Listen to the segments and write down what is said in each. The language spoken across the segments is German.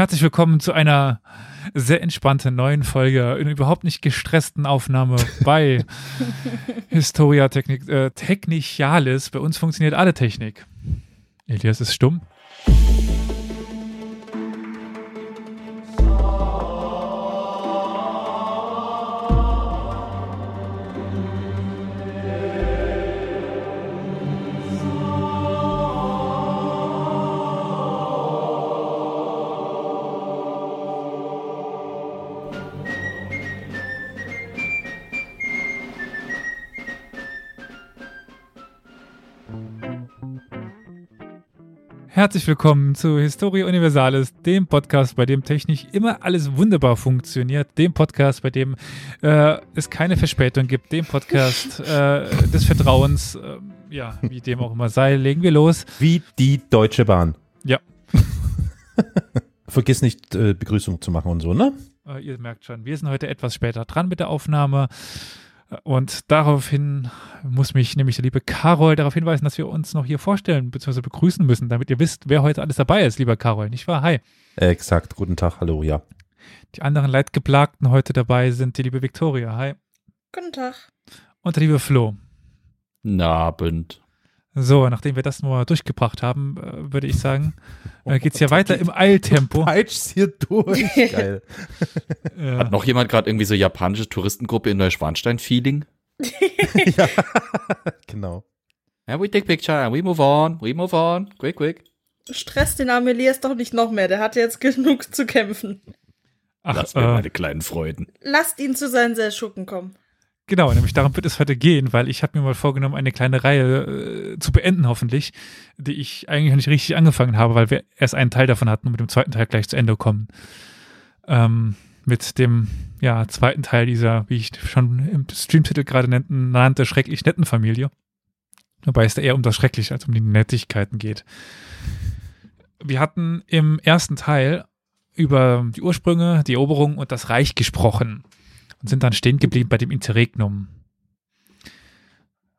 Herzlich willkommen zu einer sehr entspannten neuen Folge, in überhaupt nicht gestressten Aufnahme bei Historia Technik, äh, Technichalis. Bei uns funktioniert alle Technik. Elias ist stumm. Herzlich willkommen zu Historia Universalis, dem Podcast, bei dem technisch immer alles wunderbar funktioniert, dem Podcast, bei dem äh, es keine Verspätung gibt, dem Podcast äh, des Vertrauens, äh, ja, wie dem auch immer sei. Legen wir los. Wie die Deutsche Bahn. Ja. Vergiss nicht, äh, Begrüßung zu machen und so, ne? Äh, ihr merkt schon, wir sind heute etwas später dran mit der Aufnahme. Und daraufhin muss mich nämlich der liebe Carol darauf hinweisen, dass wir uns noch hier vorstellen bzw. begrüßen müssen, damit ihr wisst, wer heute alles dabei ist, lieber Carol, nicht wahr? Hi. Exakt, guten Tag, hallo, ja. Die anderen Leidgeplagten heute dabei sind die liebe Victoria, hi. Guten Tag. Und der liebe Flo. Guten Abend. So, nachdem wir das nur durchgebracht haben, äh, würde ich sagen, äh, geht es ja weiter im Eiltempo. Peitscht hier durch. Geil. Ja. Hat noch jemand gerade irgendwie so japanische Touristengruppe in Neuschwanstein-Feeling? ja, genau. Yeah, we take picture and we move on, we move on, quick, quick. Stress den Amelias doch nicht noch mehr, der hat jetzt genug zu kämpfen. Ach, Lass mir äh, meine kleinen Freuden. Lasst ihn zu seinen Seldschuken kommen. Genau, nämlich darum wird es heute gehen, weil ich habe mir mal vorgenommen, eine kleine Reihe äh, zu beenden, hoffentlich, die ich eigentlich noch nicht richtig angefangen habe, weil wir erst einen Teil davon hatten und mit dem zweiten Teil gleich zu Ende kommen. Ähm, mit dem ja, zweiten Teil dieser, wie ich schon im Streamtitel gerade nannte, nannte schrecklich netten Familie. Wobei es da eher um das Schreckliche als um die Nettigkeiten geht. Wir hatten im ersten Teil über die Ursprünge, die Eroberung und das Reich gesprochen und sind dann stehen geblieben bei dem Interregnum.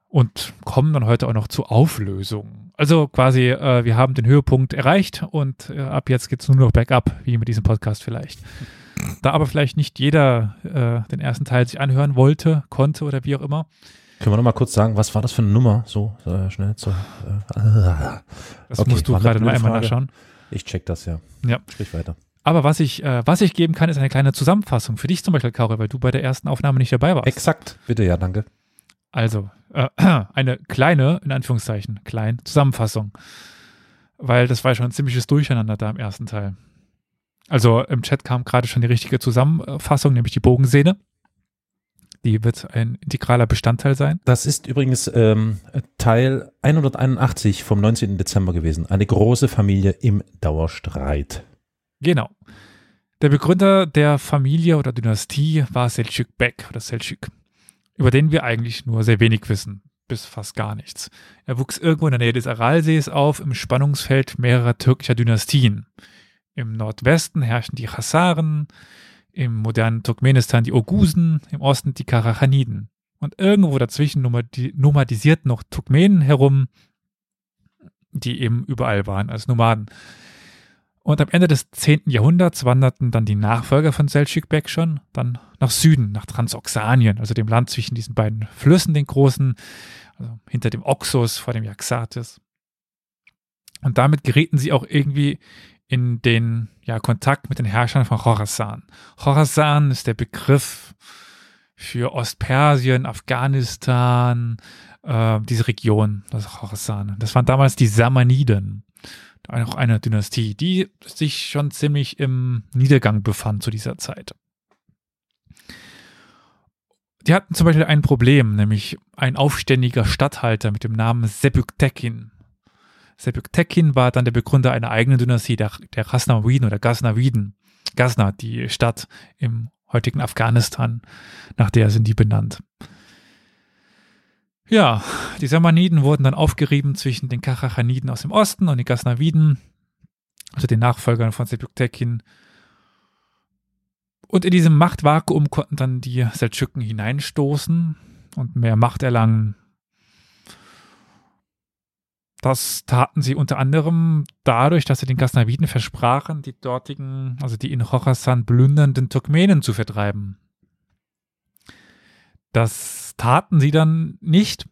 Und kommen dann heute auch noch zur Auflösung. Also quasi, äh, wir haben den Höhepunkt erreicht und äh, ab jetzt geht es nur noch bergab, wie mit diesem Podcast vielleicht. Da aber vielleicht nicht jeder äh, den ersten Teil sich anhören wollte, konnte oder wie auch immer. Können wir noch mal kurz sagen, was war das für eine Nummer? So, schnell zu. Äh, ah. Das Okay, musst du gerade mal blöde einmal nachschauen. ich check das ja. Ja. Sprich weiter. Aber was ich, äh, was ich geben kann, ist eine kleine Zusammenfassung. Für dich zum Beispiel, Kaure, weil du bei der ersten Aufnahme nicht dabei warst. Exakt, bitte, ja, danke. Also, äh, eine kleine, in Anführungszeichen, kleine Zusammenfassung. Weil das war ja schon ein ziemliches Durcheinander da im ersten Teil. Also im Chat kam gerade schon die richtige Zusammenfassung, nämlich die Bogensehne. Die wird ein integraler Bestandteil sein. Das ist übrigens ähm, Teil 181 vom 19. Dezember gewesen. Eine große Familie im Dauerstreit. Genau. Der Begründer der Familie oder Dynastie war Selçuk Bek oder Selçuk, über den wir eigentlich nur sehr wenig wissen, bis fast gar nichts. Er wuchs irgendwo in der Nähe des Aralsees auf, im Spannungsfeld mehrerer türkischer Dynastien. Im Nordwesten herrschen die Chasaren, im modernen Turkmenistan die Ogusen, im Osten die Karachaniden. Und irgendwo dazwischen nomadi- nomadisierten noch Turkmenen herum, die eben überall waren als Nomaden. Und am Ende des 10. Jahrhunderts wanderten dann die Nachfolger von Selçuk Bek schon dann nach Süden, nach Transoxanien, also dem Land zwischen diesen beiden Flüssen, den großen, also hinter dem Oxus, vor dem Yaxartes. Und damit gerieten sie auch irgendwie in den ja, Kontakt mit den Herrschern von Khorasan. Khorasan ist der Begriff für Ostpersien, Afghanistan, äh, diese Region, das Khorasan. Das waren damals die Samaniden auch eine Dynastie, die sich schon ziemlich im Niedergang befand zu dieser Zeit. Die hatten zum Beispiel ein Problem, nämlich ein aufständiger Statthalter mit dem Namen Sebüktekin. Sebüktekin war dann der Begründer einer eigenen Dynastie, der, der Ghaznawiden oder Ghaznawiden. Ghazna, die Stadt im heutigen Afghanistan, nach der sind die benannt. Ja, die Samaniden wurden dann aufgerieben zwischen den Karachaniden aus dem Osten und den Ghaznawiden, also den Nachfolgern von Sebüktekin. Und in diesem Machtvakuum konnten dann die Seldschuken hineinstoßen und mehr Macht erlangen. Das taten sie unter anderem dadurch, dass sie den Ghaznaviden versprachen, die dortigen, also die in Khorasan plündernden Turkmenen zu vertreiben. Das taten sie dann nicht,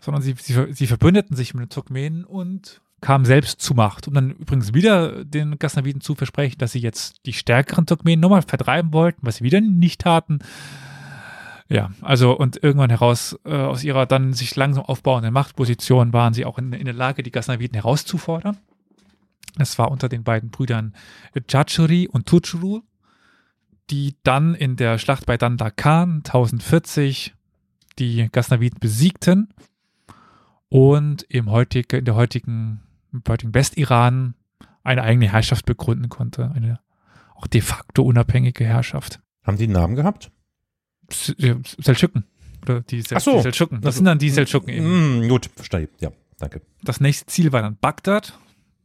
sondern sie, sie, sie verbündeten sich mit den Turkmenen und kamen selbst zu Macht, um dann übrigens wieder den Ghaznaviden zu versprechen, dass sie jetzt die stärkeren Turkmenen nochmal vertreiben wollten, was sie wieder nicht taten. Ja, also und irgendwann heraus äh, aus ihrer dann sich langsam aufbauenden Machtposition waren sie auch in, in der Lage, die Ghaznaviden herauszufordern. Es war unter den beiden Brüdern Jachuri und Tuchru, die dann in der Schlacht bei Dandakan 1040 die Ghaznaviden besiegten und im heutige, in der heutigen, im heutigen Westiran eine eigene Herrschaft begründen konnte. Eine auch de facto unabhängige Herrschaft. Haben die einen Namen gehabt? Seldschuken. Oder die, Sel so. die Seldschuken. Das sind dann die Seldschuken eben. Mm, gut, verstehe. Ja, danke. Das nächste Ziel war dann Bagdad.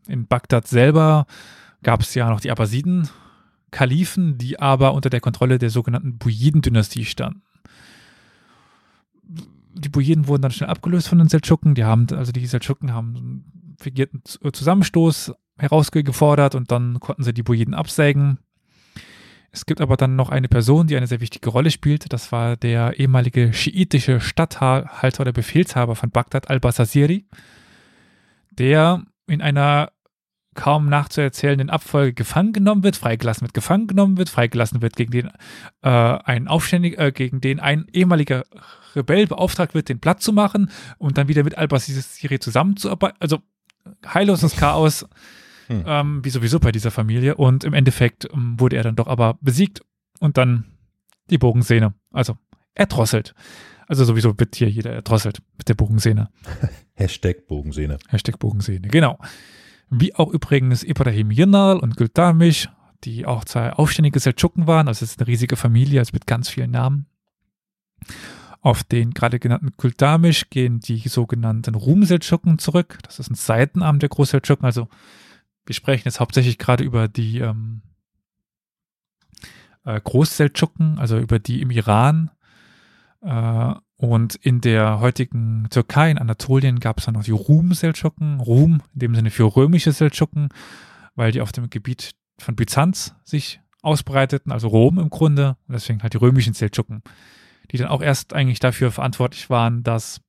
In Bagdad selber gab es ja noch die Abbasiden, Kalifen, die aber unter der Kontrolle der sogenannten Buyiden-Dynastie standen. Die Buyiden wurden dann schnell abgelöst von den Seldschuken. Die haben, also die Seldschuken haben einen fingierten Zusammenstoß herausgefordert und dann konnten sie die Buyiden absägen. Es gibt aber dann noch eine Person, die eine sehr wichtige Rolle spielt. Das war der ehemalige schiitische Statthalter oder Befehlshaber von Bagdad, al-Basasiri, der in einer kaum nachzuerzählenden Abfolge gefangen genommen wird, freigelassen wird, gefangen genommen wird, freigelassen wird, gegen den äh, ein Aufständiger, äh, gegen den ein ehemaliger Rebell beauftragt wird, den Platz zu machen und dann wieder mit al-Basasiri zusammenzuarbeiten. Also heilloses Chaos Hm. ähm, wie sowieso bei dieser Familie. Und im Endeffekt ähm, wurde er dann doch aber besiegt und dann die Bogensehne. Also erdrosselt. Also sowieso wird hier jeder erdrosselt mit der Bogensehne. Hashtag Bogensehne. Hashtag Bogensehne, genau. Wie auch übrigens Ibrahim Yirnal und Gültamisch, die auch zwei aufständige Seldschuken waren. Also es ist eine riesige Familie, also mit ganz vielen Namen. Auf den gerade genannten Gültamisch gehen die sogenannten Rum-Seldschuken zurück. Das ist ein Seitenarm der Großseldschuken. Also wir sprechen jetzt hauptsächlich gerade über die ähm, äh, Großseldschuken, also über die im Iran. Äh, und in der heutigen Türkei, in Anatolien, gab es dann noch die Rum-Seldschuken. Rum, in dem Sinne für römische Seldschuken, weil die auf dem Gebiet von Byzanz sich ausbreiteten, also Rom im Grunde. Und deswegen halt die römischen Seldschuken, die dann auch erst eigentlich dafür verantwortlich waren, dass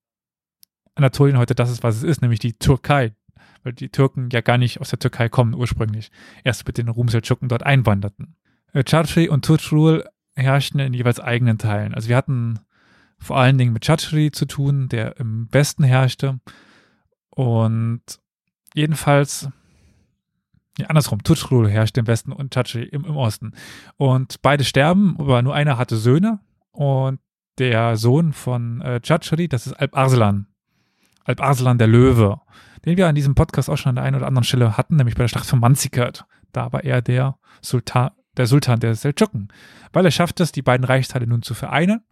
Anatolien heute das ist, was es ist, nämlich die Türkei. Weil die Türken ja gar nicht aus der Türkei kommen ursprünglich. Erst mit den Rum-Seldschuken dort einwanderten. Äh, Chachri und Tutrul herrschten in jeweils eigenen Teilen. Also wir hatten vor allen Dingen mit Chachri zu tun, der im Westen herrschte. Und jedenfalls, ja, andersrum, Tutrul herrschte im Westen und Chachri im, im Osten. Und beide sterben, aber nur einer hatte Söhne. Und der Sohn von äh, Chachri, das ist Alp Arslan. Alp Arslan, der Löwe, den wir an diesem Podcast auch schon an der einen oder anderen Stelle hatten, nämlich bei der Schlacht von Manzikert. Da war er der Sultan, der Sultan der Seldschuken, weil er schafft es, die beiden Reichsteile nun zu vereinen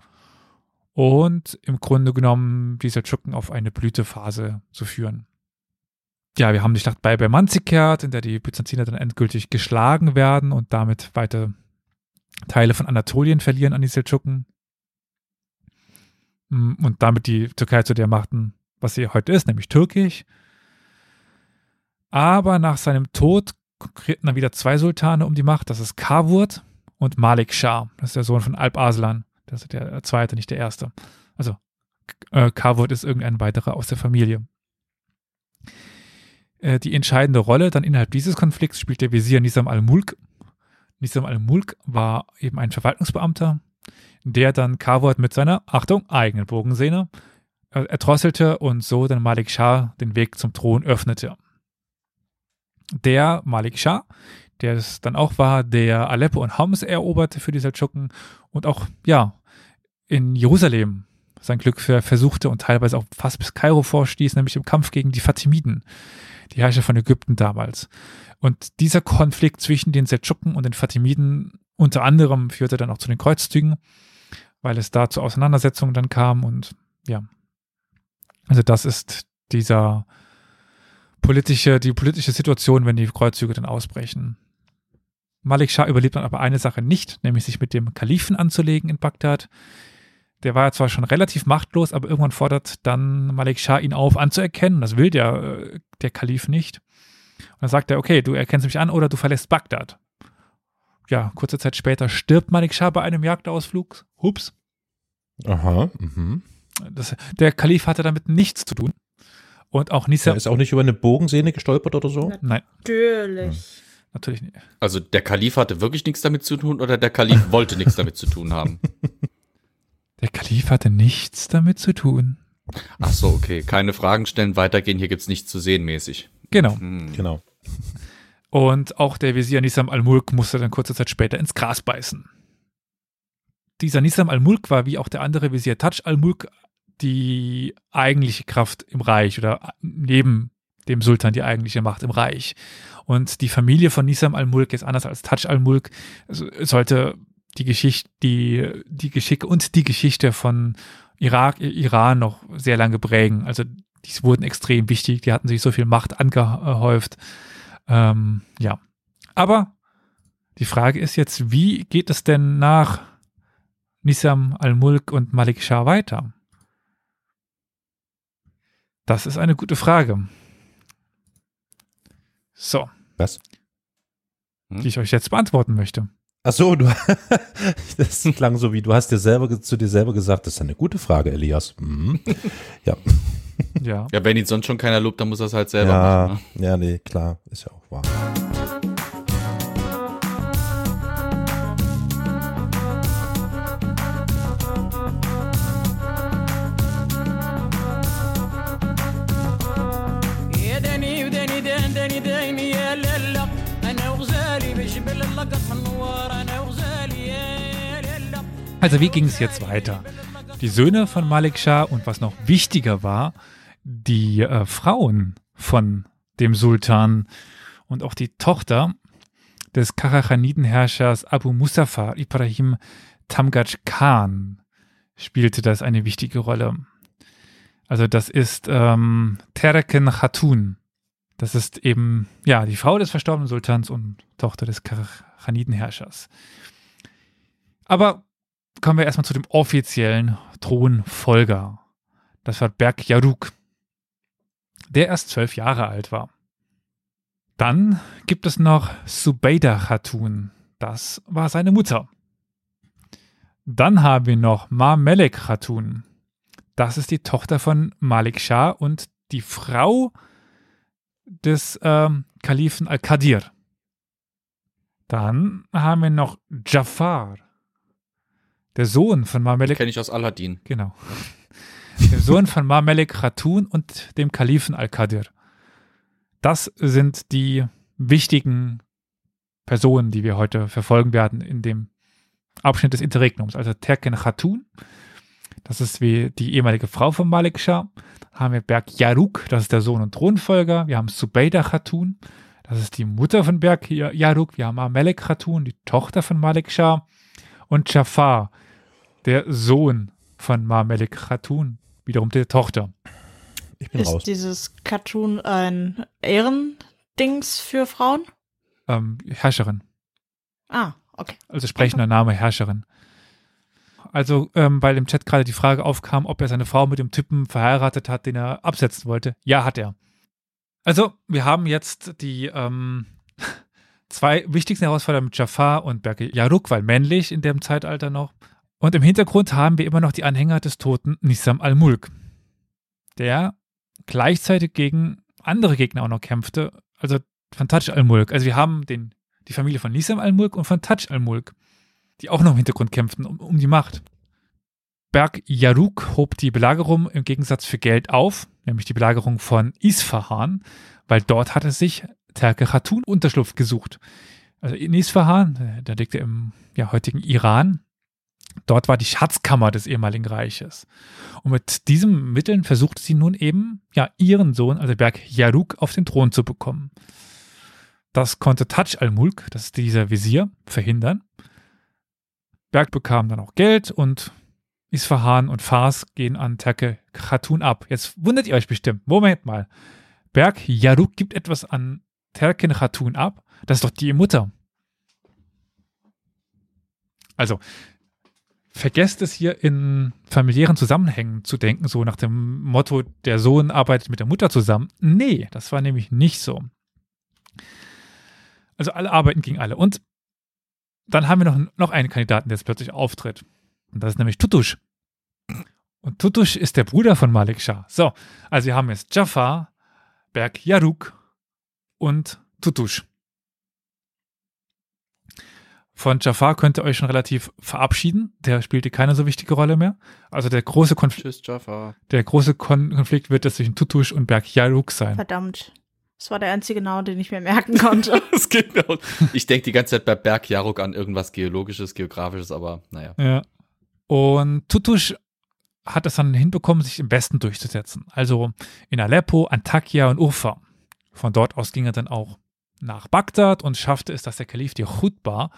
und im Grunde genommen die Seldschuken auf eine Blütephase zu führen. Ja, wir haben die Schlacht bei, bei Manzikert, in der die Byzantiner dann endgültig geschlagen werden und damit weite Teile von Anatolien verlieren an die Seldschuken und damit die Türkei zu der machten, was sie heute ist, nämlich türkisch. Aber nach seinem Tod konkurrierten dann wieder zwei Sultane um die Macht. Das ist Kavurt und Malik Shah. Das ist der Sohn von Alp Arslan. Das ist der zweite, nicht der erste. Also äh, Kavurt ist irgendein weiterer aus der Familie. Äh, die entscheidende Rolle dann innerhalb dieses Konflikts spielt der Visier Nisam al-Mulk. Nisam al-Mulk war eben ein Verwaltungsbeamter, der dann Kavurt mit seiner, Achtung, eigenen Bogensehne äh, erdrosselte und so dann Malik Shah den Weg zum Thron öffnete der Malik Shah, der es dann auch war, der Aleppo und Homs eroberte für die Seldschuken und auch, ja, in Jerusalem sein Glück versuchte und teilweise auch fast bis Kairo vorstieß, nämlich im Kampf gegen die Fatimiden, die Herrscher von Ägypten damals. Und dieser Konflikt zwischen den Seldschuken und den Fatimiden unter anderem führte dann auch zu den Kreuzzügen, weil es da zu Auseinandersetzungen dann kam und ja, also das ist dieser politische, die politische Situation, wenn die Kreuzzüge dann ausbrechen. Malik Shah überlebt dann aber eine Sache nicht, nämlich sich mit dem Kalifen anzulegen in Bagdad. Der war zwar schon relativ machtlos, aber irgendwann fordert dann Malik Shah ihn auf, anzuerkennen. Das will der, äh, der Kalif nicht. Und dann sagt er, okay, du erkennst mich an oder du verlässt Bagdad. Ja, kurze Zeit später stirbt Malik Shah bei einem Jagdausflug. Hups. Aha. Mhm. Das, der Kalif hatte damit nichts zu tun. Und auch Er Nisa. ist auch nicht über eine Bogensehne gestolpert oder so? Nein, Natürlich. natürlich nicht. Also der Kalif hatte wirklich nichts damit zu tun oder der Kalif wollte nichts damit zu tun haben? Der Kalif hatte nichts damit zu tun. Ach so, okay. Keine Fragen stellen, weitergehen. Hier gibt's nichts zu sehen mäßig. Genau. Hm. Genau. Und auch der Visier Nisam al-Mulk musste dann kurze Zeit später ins Gras beißen. Dieser Nisam al-Mulk war wie auch der andere Visier Taj al-Mulk die eigentliche Kraft im Reich oder neben dem Sultan die eigentliche Macht im Reich. Und die Familie von Nisam al-Mulk ist anders als Taj al-Mulk, so- sollte die Geschichte, die, die Geschicke und die Geschichte von Irak, Iran noch sehr lange prägen. Also die wurden extrem wichtig, die hatten sich so viel Macht angehäuft. Ähm, ja. Aber die Frage ist jetzt, wie geht es denn nach Nisam al-Mulk und Malik Shah weiter? Das ist eine gute Frage. So, Was? die ich euch jetzt beantworten möchte. Ach so, du, das klang so wie, du hast dir selber, zu dir selber gesagt, das ist eine gute Frage, Elias. Mhm. Ja, Ja. Ja, wenn ihn sonst schon keiner lobt, dann muss er es halt selber ja, machen. Ne? ja, nee, klar, ist ja auch wahr. Also wie ging es jetzt weiter? Die Söhne von Malik Shah und was noch wichtiger war, die äh, Frauen von dem Sultan und auch die Tochter des Karachanidenherrschers Abu Mustafa Ibrahim Tamgaj Khan spielte das eine wichtige Rolle. Also das ist ähm, Terken Khatun. Das ist eben ja die Frau des verstorbenen Sultans und Tochter des Karachanidenherrschers. Aber kommen wir erstmal zu dem offiziellen Thronfolger. Das war Berg Yaruk, der erst zwölf Jahre alt war. Dann gibt es noch Subeida Khatun. Das war seine Mutter. Dann haben wir noch Ma Melek Khatun. Das ist die Tochter von Malik Shah und die Frau des ähm, Kalifen Al-Qadir. Dann haben wir noch Jafar, der Sohn von Mamelek, Kenne ich aus Aladdin. genau, dem Sohn von Mamelek Khatun und dem Kalifen Al-Qadir. Das sind die wichtigen Personen, die wir heute verfolgen werden in dem Abschnitt des Interregnums. Also Terken Khatun, das ist wie die ehemalige Frau von Malik Shah. Dann haben wir Berg Yaruk, das ist der Sohn und Thronfolger. Wir haben Subeida Khatun, das ist die Mutter von Berg Ya- Yaruk. Wir haben Amelek Khatun, die Tochter von Malik Shah. Und Jafar, der Sohn von Mamelek Khatun, wiederum die Tochter. Ich bin Ist raus. dieses Cartoon ein Ehrendings für Frauen? Ähm, Herrscherin. Ah, okay. Also sprechender Name Herrscherin. Also, ähm, weil im Chat gerade die Frage aufkam, ob er seine Frau mit dem Typen verheiratet hat, den er absetzen wollte. Ja, hat er. Also, wir haben jetzt die ähm, zwei wichtigsten Herausforderungen mit Jafar und Berke Yaruk, weil männlich in dem Zeitalter noch. Und im Hintergrund haben wir immer noch die Anhänger des toten Nisam al-Mulk, der gleichzeitig gegen andere Gegner auch noch kämpfte, also von Taj al-Mulk. Also wir haben den die Familie von Nisam al-Mulk und von Taj al-Mulk, die auch noch im Hintergrund kämpften um, um die Macht. Berg Yaruk hob die Belagerung im Gegensatz für Geld auf, nämlich die Belagerung von Isfahan, weil dort hatte sich Terke Khatun Unterschlupf gesucht. Also in Isfahan, äh, da liegt er im ja, heutigen Iran, dort war die Schatzkammer des ehemaligen Reiches. Und mit diesen Mitteln versuchte sie nun eben, ja, ihren Sohn, also Berg Yaruk, auf den Thron zu bekommen. Das konnte Taj al-Mulk, das ist dieser Visier, verhindern. Berg bekam dann auch Geld und Isfahan und Fars gehen an Terke Khatun ab. Jetzt wundert ihr euch bestimmt. Moment mal. Berg Yaruk gibt etwas an Terken Khatun ab. Das ist doch die Mutter. Also, vergesst es hier in familiären Zusammenhängen zu denken, so nach dem Motto, der Sohn arbeitet mit der Mutter zusammen. Nee, das war nämlich nicht so. Also alle arbeiten gegen alle. Und dann haben wir noch, noch einen Kandidaten, der jetzt plötzlich auftritt. Und das ist nämlich Tutush. Und Tutush ist der Bruder von Malik Shah. So, also wir haben jetzt Jafar, Berg Yaruk und Tutush. Von Jafar könnt ihr euch schon relativ verabschieden. Der spielte keine so wichtige Rolle mehr. Also der große, Konf Tschüss, Jaffa. der große Kon Konflikt wird jetzt zwischen Tutush und Berg Yaruk sein. Verdammt. Das war der einzige Name, den ich mir merken konnte. Das geht mir aus. Ich denke die ganze Zeit bei Berg Jaruk an irgendwas Geologisches, Geografisches, aber naja. Ja. Und Tutush hat es dann hinbekommen, sich im Westen durchzusetzen. Also in Aleppo, Antakya und Urfa. Von dort aus ging er dann auch nach Bagdad und schaffte es, dass der Kalif die Khutbah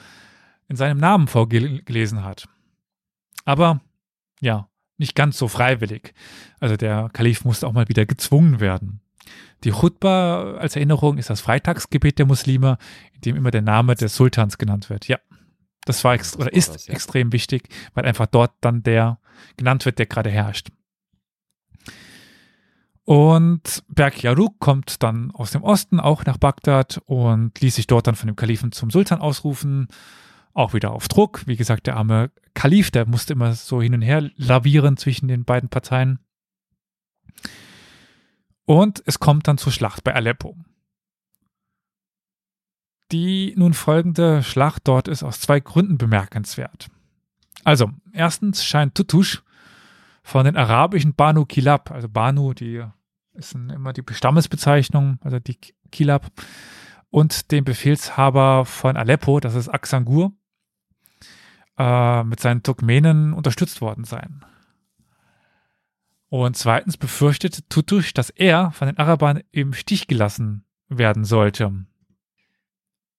in seinem Namen vorgelesen hat. Aber ja, nicht ganz so freiwillig. Also der Kalif musste auch mal wieder gezwungen werden. Die Khutbah als Erinnerung ist das Freitagsgebet der Muslime, in dem immer der Name des Sultans genannt wird. Ja, das war Das oder ist das, ja. extrem wichtig, weil einfach dort dann der genannt wird, der gerade herrscht. Und Berg Yaruk kommt dann aus dem Osten auch nach Bagdad und ließ sich dort dann von dem Kalifen zum Sultan ausrufen. Auch wieder auf Druck. Wie gesagt, der arme Kalif, der musste immer so hin und her lavieren zwischen den beiden Parteien. Und es kommt dann zur Schlacht bei Aleppo. Die nun folgende Schlacht dort ist aus zwei Gründen bemerkenswert. Also, erstens scheint Tutush von den arabischen Banu Kilab, also Banu, die ist immer die Stammesbezeichnung, also die Kilab, und dem Befehlshaber von Aleppo, das ist Aksangur, äh, mit seinen Turkmenen unterstützt worden sein. Und zweitens befürchtet Tutush, dass er von den Arabern im Stich gelassen werden sollte.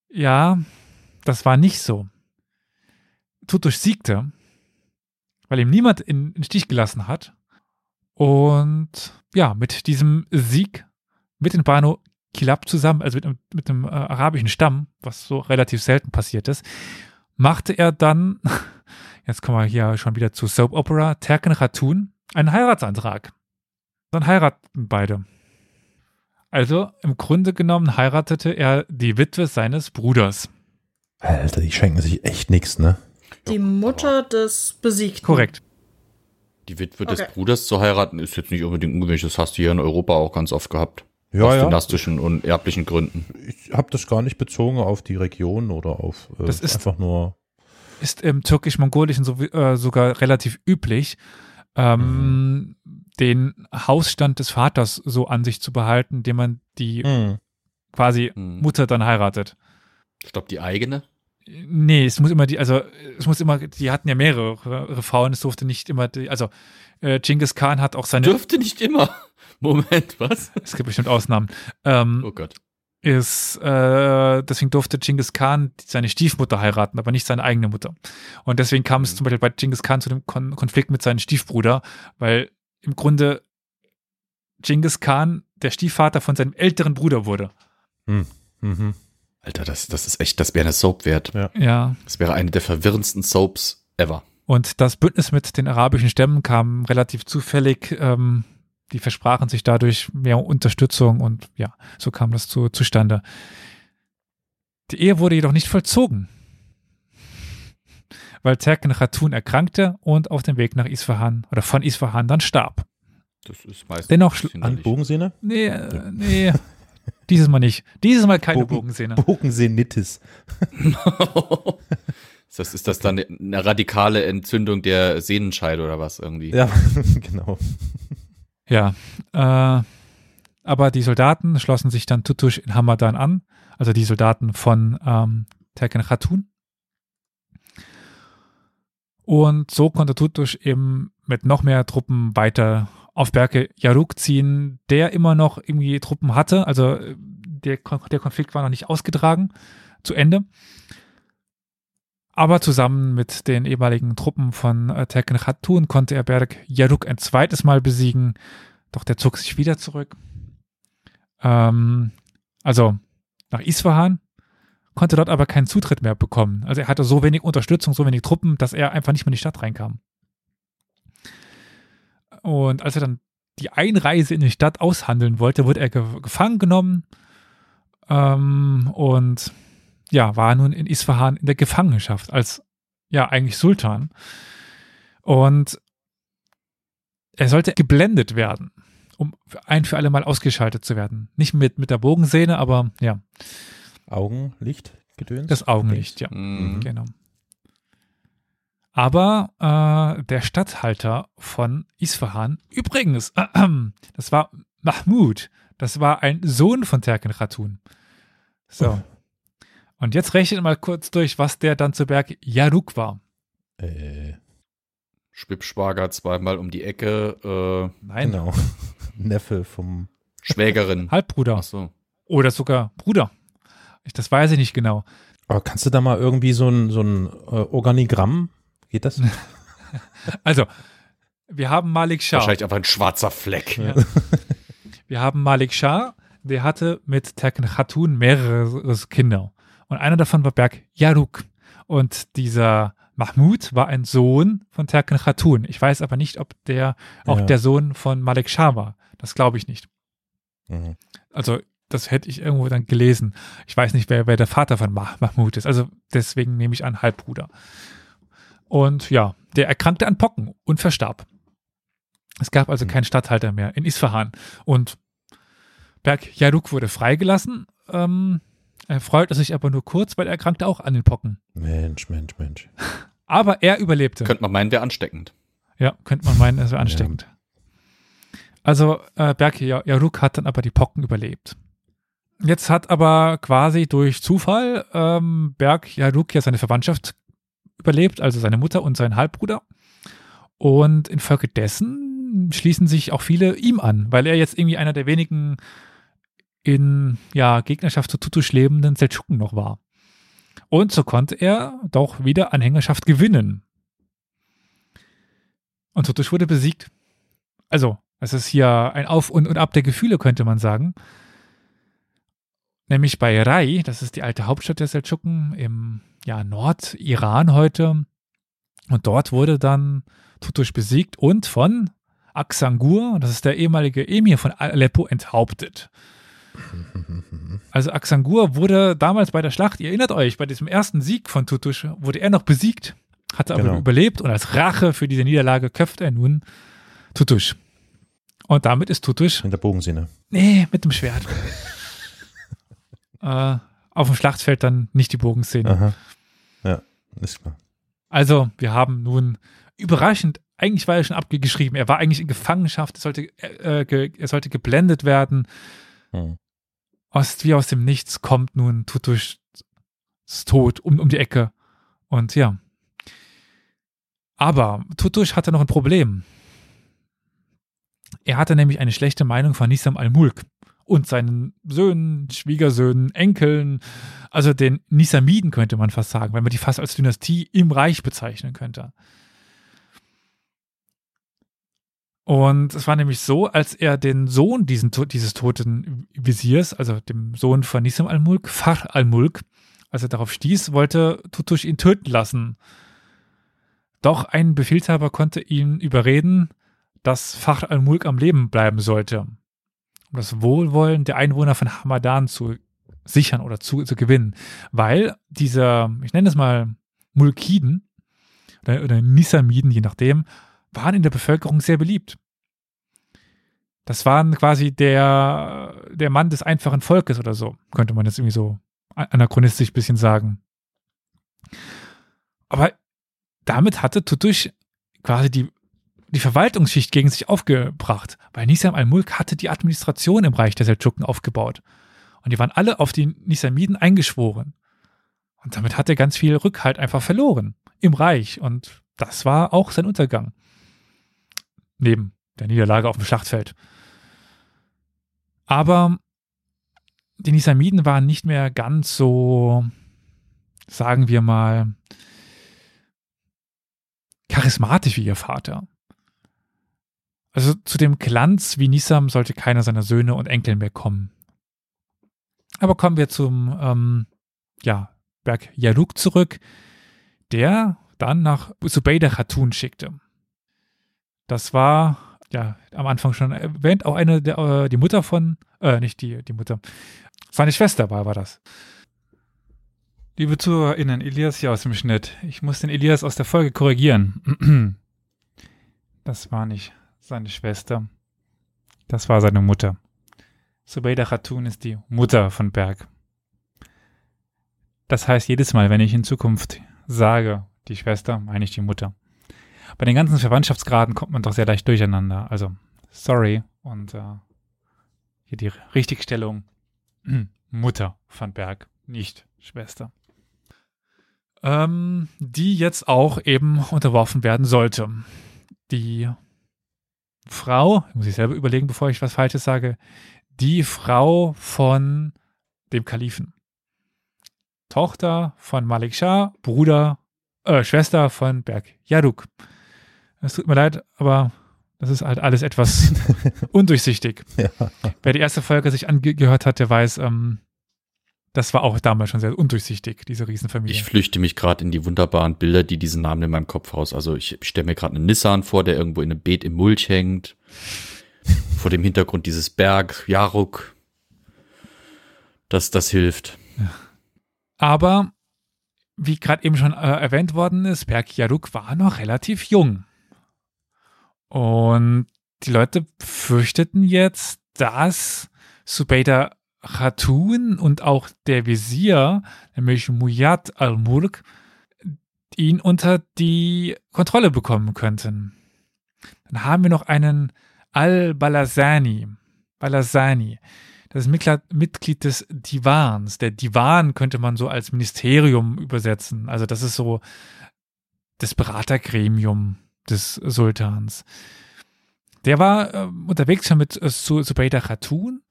Ja, das war nicht so. Tutush siegte, weil ihm niemand in den Stich gelassen hat. Und ja, mit diesem Sieg, mit den Banu Kilab zusammen, also mit, einem- mit einem äh, arabischen Stamm, was so relativ selten passiert ist, machte er dann, jetzt kommen wir hier schon wieder zu Soap Opera, Terken Khatun, einen Heiratsantrag. Dann heiraten beide. Also im Grunde genommen heiratete er die Witwe seines Bruders. Alter, die schenken sich echt nichts, ne? Die Mutter des Besiegten. Korrekt. Die Witwe Okay. des Bruders zu heiraten ist jetzt nicht unbedingt ungewöhnlich. Das hast du hier in Europa auch ganz oft gehabt. Ja, aus ja. dynastischen und erblichen Gründen. Ich habe das gar nicht bezogen auf die Region oder auf äh, Das ist- einfach nur. ist im türkisch-mongolischen so, äh, sogar relativ üblich, ähm, den Hausstand des Vaters so an sich zu behalten, indem man die Hm. quasi Hm. Mutter dann heiratet. Ich glaube, die eigene. Nee, es muss immer die, also es muss immer, die hatten ja mehrere Frauen, es durfte nicht immer, die, also äh, Genghis Khan hat auch seine, Dürfte nicht immer. Moment, was? es gibt bestimmt Ausnahmen, ähm, Oh Gott. ist, äh, deswegen durfte Genghis Khan seine Stiefmutter heiraten, aber nicht seine eigene Mutter. Und deswegen kam es Mhm. zum Beispiel bei Genghis Khan zu dem Kon Konflikt mit seinem Stiefbruder, weil im Grunde Genghis Khan der Stiefvater von seinem älteren Bruder wurde. Mhm. Alter, das, das ist echt, das wäre eine Soap wert. Ja. Das wäre eine der verwirrendsten Soaps ever. Und das Bündnis mit den arabischen Stämmen kam relativ zufällig. Ähm, die versprachen sich dadurch mehr Unterstützung und ja, so kam das zu, zustande. Die Ehe wurde jedoch nicht vollzogen, weil Terken Khatun erkrankte und auf dem Weg nach Isfahan oder von Isfahan dann starb. Das ist meistens Dennoch An. Bogensehne? Nee, äh, nee, dieses Mal nicht. Dieses Mal keine Bogen- Bogensehne. Bogensehnitis. Ist das, ist das dann eine radikale Entzündung der Sehnenscheide oder was irgendwie? Ja, genau. Ja, äh, aber die Soldaten schlossen sich dann Tutush in Hamadan an, also die Soldaten von ähm, Terken Khatun. Und so konnte Tutush eben mit noch mehr Truppen weiter auf Berge Yaruk ziehen, der immer noch irgendwie Truppen hatte. Also äh, der, der Konflikt war noch nicht ausgetragen zu Ende. Aber zusammen mit den ehemaligen Truppen von äh, Terken Khatun konnte er Berg Yaruk ein zweites Mal besiegen. Doch der zog sich wieder zurück. Ähm, also nach Isfahan konnte dort aber keinen Zutritt mehr bekommen. Also er hatte so wenig Unterstützung, so wenig Truppen, dass er einfach nicht mehr in die Stadt reinkam. Und als er dann die Einreise in die Stadt aushandeln wollte, wurde er ge gefangen genommen ähm, und ja, war nun in Isfahan in der Gefangenschaft als ja eigentlich Sultan. Und er sollte geblendet werden, um ein für alle Mal ausgeschaltet zu werden. Nicht mit, mit der Bogensehne, aber ja, Augenlicht, Gedöns? das Augenlicht, ja. Mhm. Genau. Aber äh, der Statthalter von Isfahan, übrigens, das war Mahmud, das war ein Sohn von Terken Khatun. So. Und jetzt rechnet mal kurz durch, was der dann zu Berg Yaruk war. Äh, Schwippschwager zweimal um die Ecke, äh, Nein, genau. Neffe vom. Schwägerin. Halbbruder Ach so. oder sogar Bruder. Ich, das weiß ich nicht genau. Aber kannst du da mal irgendwie so ein, so ein äh, Organigramm? Geht das? Also, wir haben Malik Shah. Wahrscheinlich einfach ein schwarzer Fleck. Ja. Wir haben Malik Shah, der hatte mit Terken Khatun mehrere Kinder. Und einer davon war Berg Yaruk. Und dieser Mahmud war ein Sohn von Terken Khatun. Ich weiß aber nicht, ob der auch Ja. der Sohn von Malik Shah war. Das glaube ich nicht. Mhm. Also, das hätte ich irgendwo dann gelesen. Ich weiß nicht, wer, wer der Vater von Mah Mahmud ist. Also, deswegen nehme ich an, Halbbruder. Und ja, der erkrankte an Pocken und verstarb. Es gab also Mhm. keinen Statthalter mehr in Isfahan. Und Berg Yaruk wurde freigelassen. Ähm, er freute sich aber nur kurz, weil er erkrankte auch an den Pocken. Mensch, Mensch, Mensch. Aber er überlebte. Könnte man meinen, wäre ansteckend. Ja, könnte man meinen, es wäre ansteckend. Also äh, Berg Yaruk hat dann aber die Pocken überlebt. Jetzt hat aber quasi durch Zufall ähm, Berg Yaruk ja seine Verwandtschaft überlebt, also seine Mutter und sein Halbbruder. Und infolgedessen schließen sich auch viele ihm an, weil er jetzt irgendwie einer der wenigen in ja, Gegnerschaft zu Tutusch lebenden Seldschuken noch war. Und so konnte er doch wieder Anhängerschaft gewinnen. Und Tutusch wurde besiegt. Also, es ist hier ein Auf und, und Ab der Gefühle, könnte man sagen. Nämlich bei Rai, das ist die alte Hauptstadt der Seldschuken im ja, Nordiran heute. Und dort wurde dann Tutusch besiegt und von Aksangur, das ist der ehemalige Emir von Aleppo, enthauptet. Also Aksangur wurde damals bei der Schlacht, ihr erinnert euch, bei diesem ersten Sieg von Tutusch wurde er noch besiegt, hatte aber Genau. überlebt und als Rache für diese Niederlage köpft er nun Tutusch. Und damit ist Tutusch, In der Bogensehne. nee, mit dem Schwert. Äh, auf dem Schlachtfeld dann nicht die Bogenszene. Aha. Ja, ist klar. Also, wir haben nun überraschend, eigentlich war er schon abgeschrieben, er war eigentlich in Gefangenschaft, er sollte, äh, ge, er sollte geblendet werden. Hm. Aus, wie aus dem Nichts kommt nun Tutusch Tod um, um die Ecke. Und ja. Aber Tutusch hatte noch ein Problem. Er hatte nämlich eine schlechte Meinung von Nisam al-Mulk und seinen Söhnen, Schwiegersöhnen, Enkeln, also den Nisamiden könnte man fast sagen, wenn man die fast als Dynastie im Reich bezeichnen könnte. Und es war nämlich so, als er den Sohn diesen, dieses toten Visiers, also dem Sohn von Nisam al-Mulk, Far al-Mulk, als er darauf stieß, wollte Tutusch ihn töten lassen. Doch ein Befehlshaber konnte ihn überreden, dass Far al-Mulk am Leben bleiben sollte, um das Wohlwollen der Einwohner von Hamadan zu sichern oder zu, zu gewinnen. Weil dieser, ich nenne es mal Mulkiden oder, oder Nisamiden, je nachdem, waren in der Bevölkerung sehr beliebt. Das waren quasi der, der Mann des einfachen Volkes oder so, könnte man jetzt irgendwie so anachronistisch ein bisschen sagen. Aber damit hatte Tutusch quasi die, die Verwaltungsschicht gegen sich aufgebracht, weil Nisam al-Mulk hatte die Administration im Reich der Seldschuken aufgebaut. Und die waren alle auf die Nisamiden eingeschworen. Und damit hat er ganz viel Rückhalt einfach verloren im Reich. Und das war auch sein Untergang. Neben der Niederlage auf dem Schlachtfeld. Aber die Nisamiden waren nicht mehr ganz so, sagen wir mal, charismatisch wie ihr Vater. Also zu dem Glanz wie Nisam sollte keiner seiner Söhne und Enkel mehr kommen. Aber kommen wir zum ähm, ja, Berg Yaruk zurück, der dann nach Zubayda Khatun schickte. Das war, ja, am Anfang schon erwähnt, auch eine, der, äh, die Mutter von, äh, nicht die, die Mutter, seine Schwester war, war das. Liebe ZuhörerInnen, Elias hier aus dem Schnitt. Ich muss den Elias aus der Folge korrigieren. Das war nicht seine Schwester. Das war seine Mutter. Zubayda Khatun ist die Mutter von Berg. Das heißt, jedes Mal, wenn ich in Zukunft sage, die Schwester, meine ich die Mutter. Bei den ganzen Verwandtschaftsgraden kommt man doch sehr leicht durcheinander. Also, sorry. Und äh, hier die Richtigstellung. Mutter von Berg, nicht Schwester. Ähm, die jetzt auch eben unterworfen werden sollte. Die Frau, muss ich selber überlegen, bevor ich was Falsches sage, die Frau von dem Kalifen. Tochter von Malik Shah, Bruder, äh, Schwester von Berg Yaruk. Es tut mir leid, aber das ist halt alles etwas undurchsichtig. Ja. Wer die erste Folge sich angehört hat, der weiß, ähm, das war auch damals schon sehr undurchsichtig, diese Riesenfamilie. Ich flüchte mich gerade in die wunderbaren Bilder, die diesen Namen in meinem Kopf aus. Also ich stelle mir gerade einen Nissan vor, der irgendwo in einem Beet im Mulch hängt. vor dem Hintergrund dieses Berg, Jaruk. Das, das hilft. Aber wie gerade eben schon äh, erwähnt worden ist, Berg Yaruk war noch relativ jung. Und die Leute fürchteten jetzt, dass Subeida Khatun und auch der Visier, nämlich Muyad al-Mulk, ihn unter die Kontrolle bekommen könnten. Dann haben wir noch einen Al-Balazani. Balazani. Das ist Mitglied, des Divans. Der Divan könnte man so als Ministerium übersetzen. Also das ist so das Beratergremium des Sultans. Der war äh, unterwegs schon mit äh, Zubayda Khatun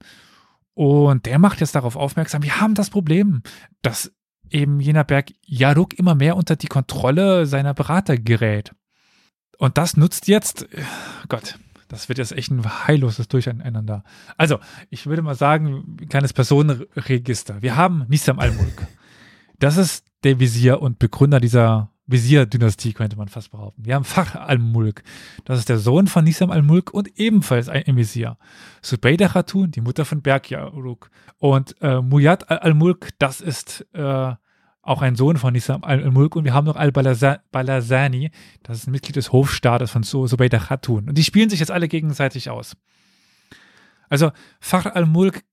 und der macht jetzt darauf aufmerksam, wir haben das Problem, dass eben jener Berg Yaruk immer mehr unter die Kontrolle seiner Berater gerät. Und das nutzt jetzt, äh, Gott, das wird jetzt echt ein heilloses Durcheinander. Also, ich würde mal sagen, ein kleines Personenregister. Wir haben Nisam al-Mulk. Das ist der Visier und Begründer dieser Visier-Dynastie, könnte man fast behaupten. Wir haben Fakhr al-Mulk. Das ist der Sohn von Nisam al-Mulk und ebenfalls ein Visier. Subayda Khatun, die Mutter von Berg Yaruk. Und äh, Muyad al-Mulk, das ist äh, auch ein Sohn von Nisam al-Mulk. Und wir haben noch al-Balazani, das ist ein Mitglied des Hofstaates von Su- Subayda Khatun. Und die spielen sich jetzt alle gegenseitig aus. Also Fakhr al-Mulk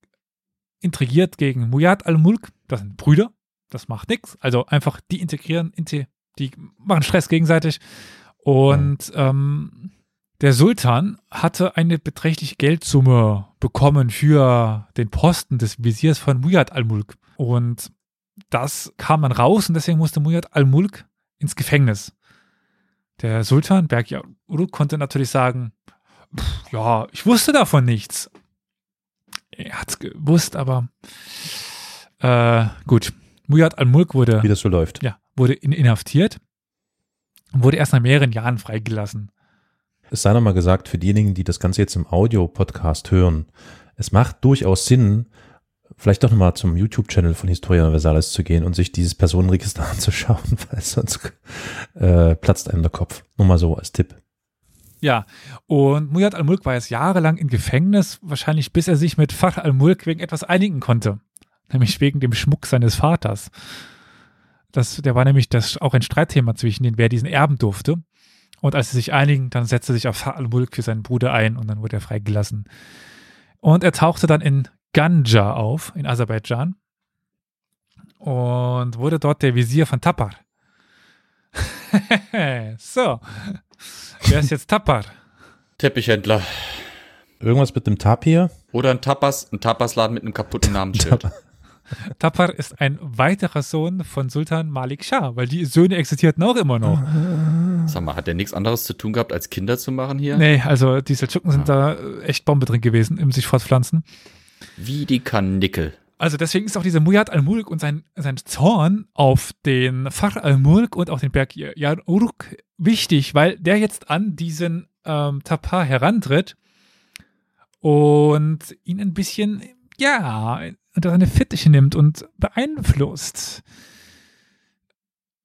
intrigiert gegen Muyad al-Mulk, das sind Brüder, das macht nichts. Also einfach die integrieren, inte, die machen Stress gegenseitig. Und ähm, der Sultan hatte eine beträchtliche Geldsumme bekommen für den Posten des Visiers von Muyad al-Mulk. Und das kam dann raus und deswegen musste Muyad al-Mulk ins Gefängnis. Der Sultan, Berg Uruk, konnte natürlich sagen, "Pff, ja, ich wusste davon nichts. Er hat's gewusst, aber äh, gut. Muyad al-Mulk wurde Wie das so läuft. ja, wurde in, inhaftiert und wurde erst nach mehreren Jahren freigelassen. Es sei nochmal gesagt, für diejenigen, die das Ganze jetzt im Audio-Podcast hören, es macht durchaus Sinn, vielleicht doch nochmal zum YouTube-Channel von Historia Universalis zu gehen und sich dieses Personenregister anzuschauen, weil sonst äh, platzt einem der Kopf. Nur mal so als Tipp. Ja, und Muyad al-Mulk war jetzt jahrelang im Gefängnis, wahrscheinlich bis er sich mit Fakhr al-Mulk wegen etwas einigen konnte. Nämlich wegen dem Schmuck seines Vaters. Das, der war nämlich das auch ein Streitthema zwischen denen, wer diesen erben durfte. Und als sie sich einigen, dann setzte sich auf Fakhr al-Mulk für seinen Bruder ein und dann wurde er freigelassen. Und er tauchte dann in Ganja auf, in Aserbaidschan. Und wurde dort der Visier von Tapar. so. Wer ist jetzt Tapar? Teppichhändler. Irgendwas mit dem Tapir? Oder ein Tapas, ein Tapasladen mit einem kaputten Namensschild. Tapar ist ein weiterer Sohn von Sultan Malik Shah, weil die Söhne existierten auch immer noch. Sag mal, hat der nichts anderes zu tun gehabt, als Kinder zu machen hier? Nee, also die Seldschuken sind da äh, echt Bombe drin gewesen im sich fortpflanzen. Wie die Karnickel. Also deswegen ist auch dieser Muyad al-Mulk und sein, sein Zorn auf den Fakhr al-Mulk und auch den Berg Yaruk wichtig, weil der jetzt an diesen ähm, Tapar herantritt und ihn ein bisschen, ja, seine Fittiche nimmt und beeinflusst.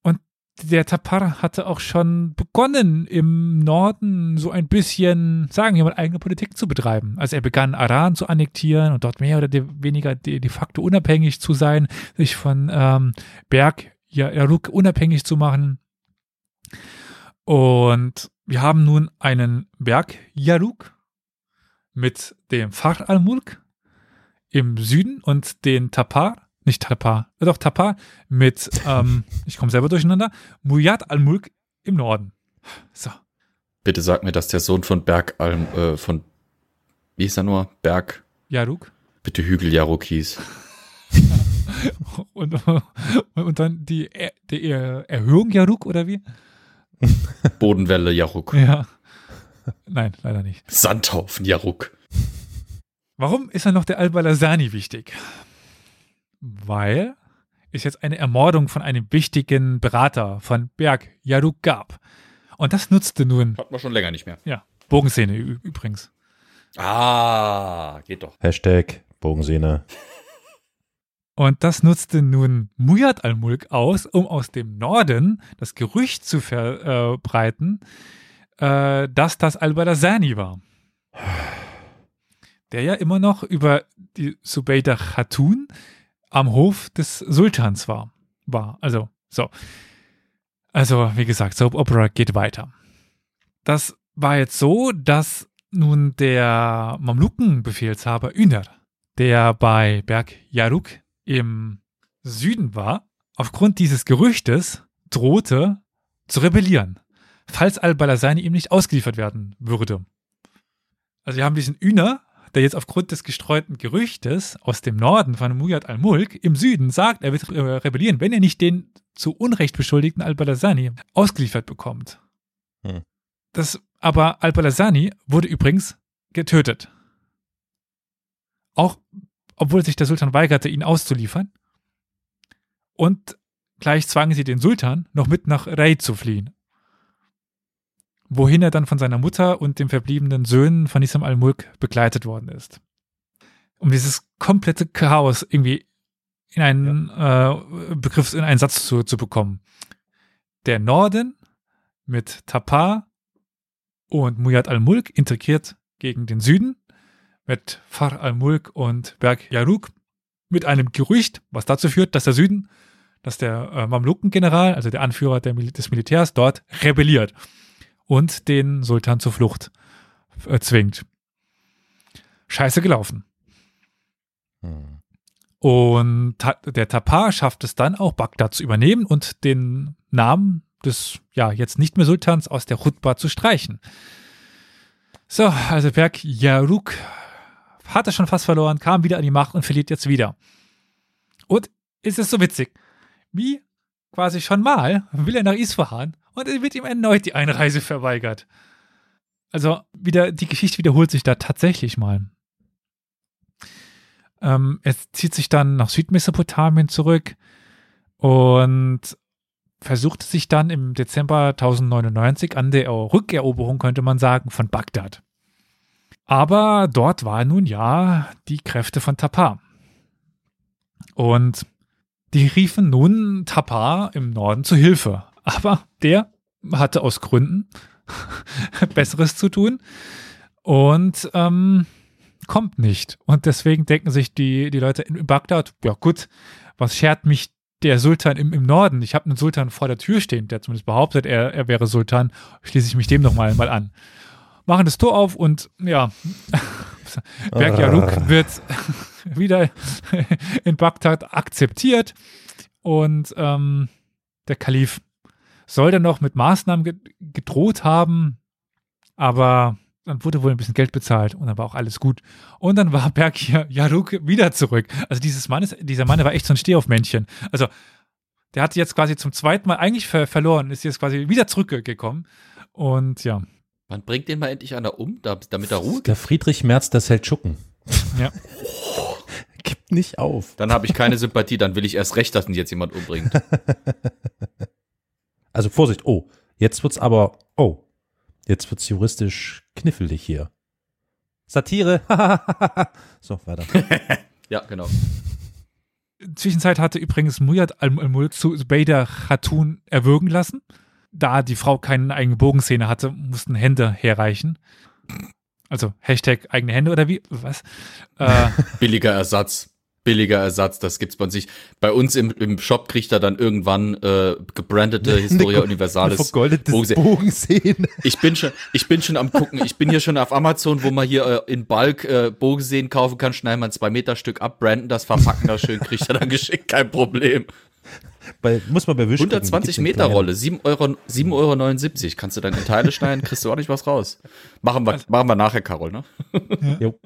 Und der Tapar hatte auch schon begonnen, im Norden so ein bisschen, sagen wir mal, eigene Politik zu betreiben. Also er begann Aran zu annektieren und dort mehr oder de weniger de, de facto unabhängig zu sein, sich von ähm, Berg Yaruk unabhängig zu machen. Und wir haben nun einen Berg Yaruk mit dem Far al-Mulk im Süden und den Tapar, nicht Tapar, äh doch Tapar mit, ähm, ich komme selber durcheinander, Muyad al-Mulk im Norden. So. Bitte sag mir, dass der Sohn von Berg, Alm, äh, von, wie hieß er nur? Berg, Yaruk. bitte Hügel Jaruk hieß. Und, und dann die, Er- die Er- Erhöhung Yaruk oder wie? Bodenwelle Jaruk. Ja. Nein, leider nicht. Sandhaufen Jaruk. Warum ist dann noch der Al-Balasani wichtig? Weil es jetzt eine Ermordung von einem wichtigen Berater von Berg Yaruk gab. Und das nutzte nun, Hat man schon länger nicht mehr. ja, Bogenszene übrigens. Ah, geht doch. Hashtag Bogensehne. Und das nutzte nun Muyad al-Mulk aus, um aus dem Norden das Gerücht zu verbreiten, äh, dass das Al-Balasani war. Der ja immer noch über die Subeida Khatun am Hof des Sultans war. war. Also, so. Also, wie gesagt, Soap Opera geht weiter. Das war jetzt so, dass nun der Mamlukenbefehlshaber Üner, der bei Berg Yaruk im Süden war, aufgrund dieses Gerüchtes drohte zu rebellieren, falls Al-Balasani ihm nicht ausgeliefert werden würde. Also wir haben diesen Üner, der jetzt aufgrund des gestreuten Gerüchtes aus dem Norden von Muyad al-Mulk im Süden sagt, er wird äh, rebellieren, wenn er nicht den zu Unrecht beschuldigten Al-Balasani ausgeliefert bekommt. Hm. Das, aber Al-Balasani wurde übrigens getötet. Auch obwohl sich der Sultan weigerte, ihn auszuliefern. Und gleich zwangen sie den Sultan, noch mit nach Rey zu fliehen. Wohin er dann von seiner Mutter und den verbliebenen Söhnen von Isam al-Mulk begleitet worden ist. Um dieses komplette Chaos irgendwie in einen äh, Begriff, in einen Satz zu, zu bekommen. Der Norden mit Tapar und Muyad al-Mulk integriert gegen den Süden mit Far al-Mulk und Berg Yaruk mit einem Gerücht, was dazu führt, dass der Süden, dass der äh, Mamlukengeneral, also der Anführer der Mil des Militärs dort rebelliert und den Sultan zur Flucht äh, zwingt. Scheiße gelaufen. Hm. Und der Tapar schafft es dann auch, Bagdad zu übernehmen und den Namen des, ja, jetzt nicht mehr Sultans aus der Chutba zu streichen. So, also Berg Yaruk hat er schon fast verloren, kam wieder an die Macht und verliert jetzt wieder. Und ist es so witzig, wie quasi schon mal will er nach Isfahan und es wird ihm erneut die Einreise verweigert. Also wieder, die Geschichte wiederholt sich da tatsächlich mal. Ähm, es zieht sich dann nach Südmesopotamien zurück und versuchte sich dann im Dezember 1099 an der Rückeroberung, könnte man sagen, von Bagdad. Aber dort waren nun ja die Kräfte von Tapar. Und die riefen nun Tapar im Norden zu Hilfe. Aber der hatte aus Gründen Besseres zu tun und ähm, kommt nicht. Und deswegen denken sich die, die Leute in Bagdad, ja gut, was schert mich der Sultan im, im Norden? Ich habe einen Sultan vor der Tür stehen, der zumindest behauptet, er, er wäre Sultan. Schließe ich mich dem noch mal, mal an. Machen das Tor auf und ja, Berg Yaruk wird wieder in Bagdad akzeptiert und ähm, der Kalif soll dann noch mit Maßnahmen ge gedroht haben, aber dann wurde wohl ein bisschen Geld bezahlt und dann war auch alles gut. Und dann war Berg Yaruk wieder zurück. Also dieses Mann ist, dieser Mann war echt so ein Stehaufmännchen. Also der hat jetzt quasi zum zweiten Mal eigentlich ver verloren, ist jetzt quasi wieder zurückgekommen. Und ja, Man bringt den mal endlich einer um, da- damit er Ruhe Der Friedrich Merz der Seldschuken. Ja. Gibt nicht auf. Dann habe ich keine Sympathie, dann will ich erst recht, dass ihn jetzt jemand umbringt. Also Vorsicht, oh, jetzt wird's aber, oh, jetzt wird's juristisch knifflig hier. Satire, so, weiter. Ja, genau. Zwischenzeit hatte übrigens Muyad al-Mulk zu Zubaydah Khatun erwürgen lassen. Da die Frau keine eigene Bogenszene hatte, mussten Hände herreichen. Also Hashtag eigene Hände oder wie? Was? Äh, Billiger Ersatz. Billiger Ersatz, das gibt's bei uns nicht. Bei uns im, im Shop kriegt er dann irgendwann äh, gebrandete Historia Universalis. Vergoldetes Bogensee- Bogensehen. Ich bin schon, ich bin schon am gucken. Ich bin hier schon auf Amazon, wo man hier äh, in Bulk äh, Bogenseen kaufen kann. Schneiden wir ein 2 Meter Stück ab, branden das, verpacken das schön, kriegt er dann geschickt, kein Problem. Bei, muss man bei Wish gucken, 120 gibt's den Meter. Rolle, 7 Euro, 7,79 Euro. Kannst du dann in Teile schneiden, kriegst du ordentlich was raus. Machen wir, machen wir nachher, Carol, ne? Jo.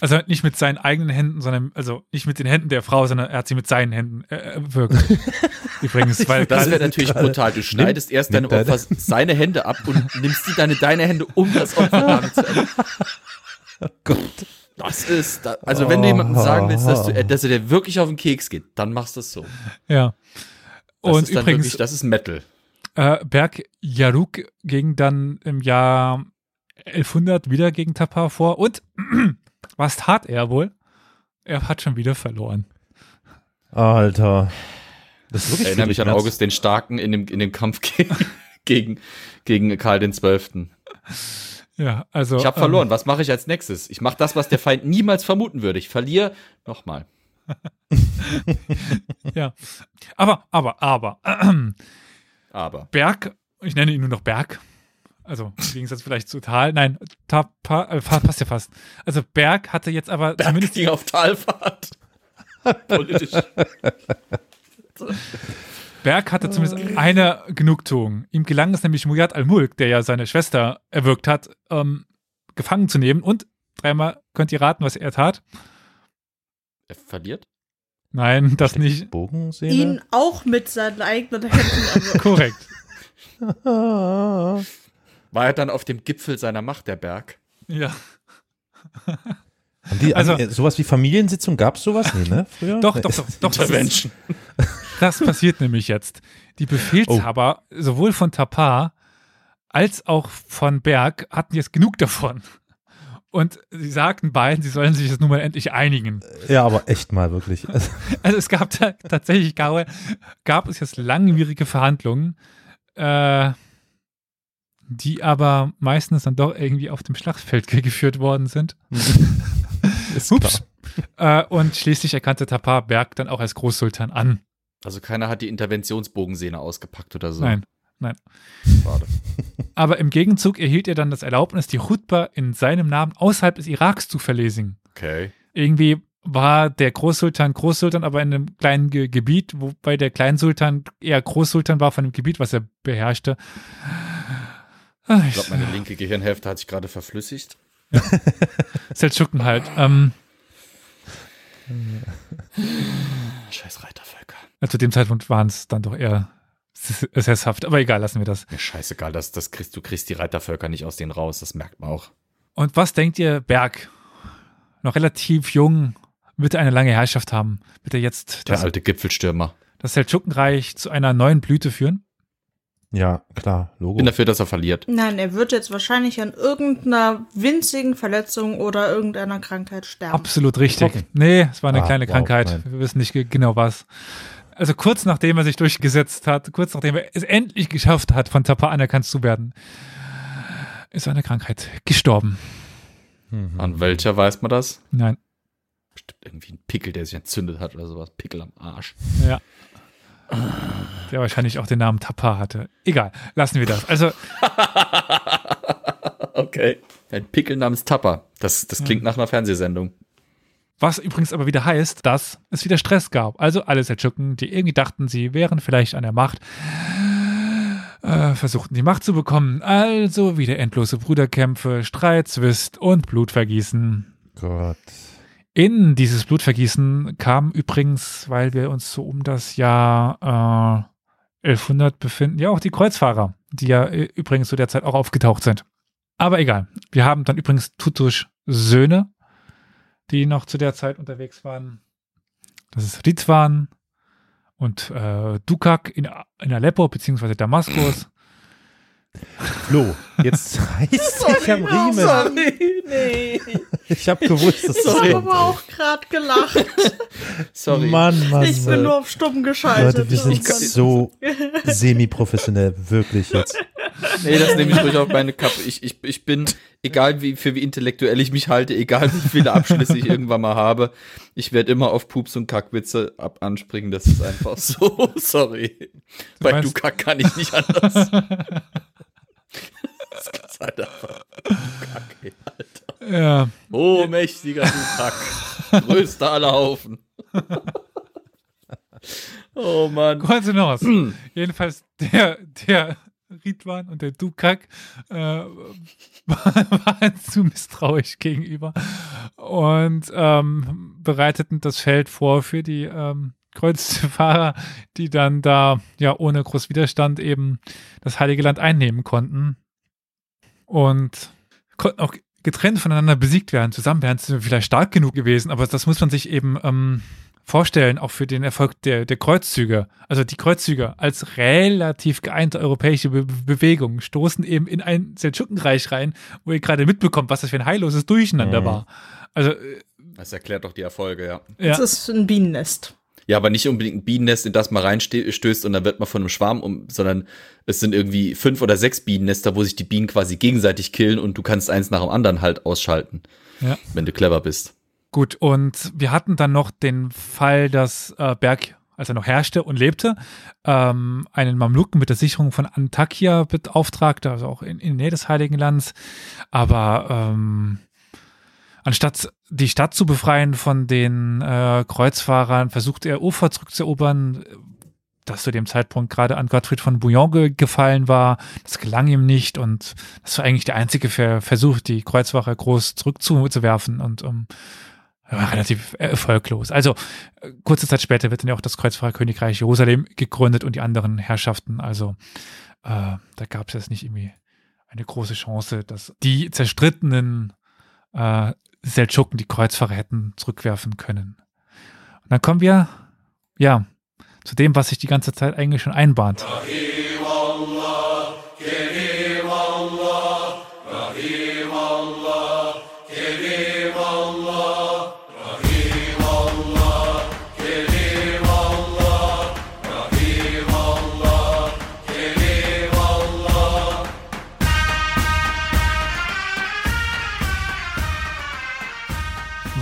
also nicht mit seinen eigenen Händen, sondern also nicht mit den Händen der Frau, sondern er hat sie mit seinen Händen äh, erwürgt. Übrigens, weil Das wäre natürlich brutal. Du schneidest erst deinem nimm deine- Opfer seine Hände ab und nimmst die deine, deine Hände, um das Opfer damit zu enden. Gott. Das ist, da, also wenn du jemandem sagen willst, dass, du, äh, dass er dir wirklich auf den Keks geht, dann machst du es so. ja. Das Und übrigens, wirklich, das ist Metal. Äh, Berg Yaruk ging dann im Jahr 1100 wieder gegen Tapar vor und was tat er wohl? Er hat schon wieder verloren. Alter. Das ist wirklich Erinnere mich an. August den Starken in dem, in dem Kampf gegen, gegen, gegen Karl den Zwölften. Ja, also. Ich habe verloren. Was mache ich als nächstes? Ich mache das, was der Feind niemals vermuten würde. Ich verliere nochmal. Ähm, ja. Aber, aber, aber. Aber Berg, ich nenne ihn nur noch Berg. Also im Gegensatz vielleicht zu Tal. Nein, Tapa, äh, fa- passt ja fast. Also Berg hatte jetzt aber zumindest ging auf Talfahrt. Politisch. Berg hatte zumindest eine Genugtuung. Ihm gelang es nämlich Muyad al-Mulk, der ja seine Schwester erwürgt hat, ähm, gefangen zu nehmen. Und dreimal könnt ihr raten, was er tat. Er verliert? Nein, das nicht. Bogensehne? Ihn auch mit seinen eigenen Händen erwürgt. Korrekt. War er dann auf dem Gipfel seiner Macht, der Berg? Ja. Haben die, Also- also, sowas wie Familiensitzung gab es sowas nie, ne? Früher? Doch, doch, doch, doch. Intervention. Das passiert nämlich jetzt. Die Befehlshaber, sowohl von Tapar als auch von Berg, hatten jetzt genug davon. Und sie sagten beiden, sie sollen sich jetzt nun mal endlich einigen. Ja, aber echt mal wirklich. Also, Also es gab ta tatsächlich gab, gab es jetzt langwierige Verhandlungen, äh, die aber meistens dann doch irgendwie auf dem Schlachtfeld ge- geführt worden sind. Ups. Äh, und schließlich erkannte Tapar Berg dann auch als Großsultan an. Also keiner hat die Interventionsbogensehne ausgepackt oder so. Nein, nein. Schade. Aber im Gegenzug erhielt er dann das Erlaubnis, die Chutba in seinem Namen außerhalb des Iraks zu verlesen. Okay. Irgendwie war der Großsultan Großsultan, aber in einem kleinen Ge Gebiet, wobei der Kleinsultan eher Großsultan war von dem Gebiet, was er beherrschte. Ich glaube, meine linke Gehirnhälfte hat sich gerade verflüssigt. Seldschuken halt. Ähm, Scheiß Reitervölker. zu dem Zeitpunkt waren es dann doch eher sesshaft. Aber egal, lassen wir das. Mir scheißegal, das, das kriegst, du kriegst die Reitervölker nicht aus denen raus, das merkt man auch. Und was denkt ihr, Berg? Noch relativ jung, wird er eine lange Herrschaft haben? Wird er jetzt Der das, alte Gipfelstürmer. das Seldschukenreich zu einer neuen Blüte führen? ja, klar, Logo. Bin dafür, dass er verliert. Nein, er wird jetzt wahrscheinlich an irgendeiner winzigen Verletzung oder irgendeiner Krankheit sterben. Absolut richtig. Trocken. Nee, es war eine Ah, kleine wow, Krankheit. nein. Wir wissen nicht ge- genau was. Also kurz nachdem er sich durchgesetzt hat, kurz nachdem er es endlich geschafft hat, von Tapa anerkannt zu werden, ist eine Krankheit gestorben. Mhm. An welcher weiß man das? Nein. Bestimmt irgendwie ein Pickel, der sich entzündet hat oder sowas. Pickel am Arsch. Ja. Der wahrscheinlich auch den Namen Tapa hatte. Egal, lassen wir das. Also, Okay. Ein Pickel namens Tapper. Das, das klingt nach einer Fernsehsendung. Was übrigens aber wieder heißt, dass es wieder Stress gab. Also alle Seldschuken, die irgendwie dachten, sie wären vielleicht an der Macht, äh, versuchten die Macht zu bekommen. Also wieder endlose Bruderkämpfe, Streit, Zwist und Blutvergießen. Gott. In dieses Blutvergießen kam übrigens, weil wir uns so um das Jahr äh, 1100 befinden, ja auch die Kreuzfahrer, die ja äh, übrigens zu der Zeit auch aufgetaucht sind. Aber egal. Wir haben dann übrigens Tutusch Söhne, die noch zu der Zeit unterwegs waren. Das ist Ritwan und äh, Dukak in, in Aleppo beziehungsweise Damaskus. Flo, jetzt reißt dich am Riemen. Sorry, nee. Ich habe gewusst, dass Ich das habe aber auch gerade gelacht. Sorry. Mann, Mann, Ich bin nur auf stumm geschaltet. Leute, wir sind so semi-professionell, wirklich jetzt. Nee, das nehme ich ruhig auf meine Kappe. Ich, ich, ich bin, egal wie, für wie intellektuell ich mich halte, egal wie viele Abschlüsse ich irgendwann mal habe, ich werde immer auf Pups und Kackwitze ab anspringen. Das ist einfach so. Sorry. Bei meinst- du Kack kann ich nicht anders. das ist halt einfach du Kack, ey, Alter. Ja, Oh, mächtiger du Kack. Größter aller Haufen. oh Mann. kurz hinaus. Jedenfalls der, der Ridwan und der Dukak äh, waren zu misstrauisch gegenüber und ähm, bereiteten das Feld vor für die ähm, Kreuzfahrer, die dann da ja ohne groß Widerstand eben das Heilige Land einnehmen konnten und konnten auch getrennt voneinander besiegt werden. Zusammen wären sie vielleicht stark genug gewesen, aber das muss man sich eben ähm, vorstellen, auch für den Erfolg der, der Kreuzzüge. Also die Kreuzzüge als relativ geeinte europäische Be Bewegung stoßen eben in ein Seldschukenreich rein, wo ihr gerade mitbekommt, was das für ein heilloses Durcheinander Mhm. war. Also, äh, Das erklärt doch die Erfolge, ja. ja. Das ist ein Bienennest. Ja, aber nicht unbedingt ein Bienennest, in das man reinstößt und dann wird man von einem Schwarm um, sondern es sind irgendwie fünf oder sechs Bienennester, wo sich die Bienen quasi gegenseitig killen und du kannst eins nach dem anderen halt ausschalten, Ja. wenn du clever bist. Gut, und wir hatten dann noch den Fall, dass äh, Berg, als er noch herrschte und lebte, ähm, einen Mamluken mit der Sicherung von Antakya beauftragte, also auch in, in der Nähe des Heiligen Lands. Aber ähm, anstatt die Stadt zu befreien von den äh, Kreuzfahrern, versuchte er Ufer zurückzuerobern, das zu dem Zeitpunkt gerade an Gottfried von Bouillon ge gefallen war. Das gelang ihm nicht und das war eigentlich der einzige Ver Versuch, die Kreuzfahrer groß zurückzuwerfen und um, war relativ erfolglos. Also äh, kurze Zeit später wird dann ja auch das Kreuzfahrerkönigreich Jerusalem gegründet und die anderen Herrschaften. Also äh, da gab es jetzt nicht irgendwie eine große Chance, dass die zerstrittenen äh, Seldschuken die Kreuzfahrer hätten zurückwerfen können. Und dann kommen wir, ja, zu dem, was sich die ganze Zeit eigentlich schon einbahnt.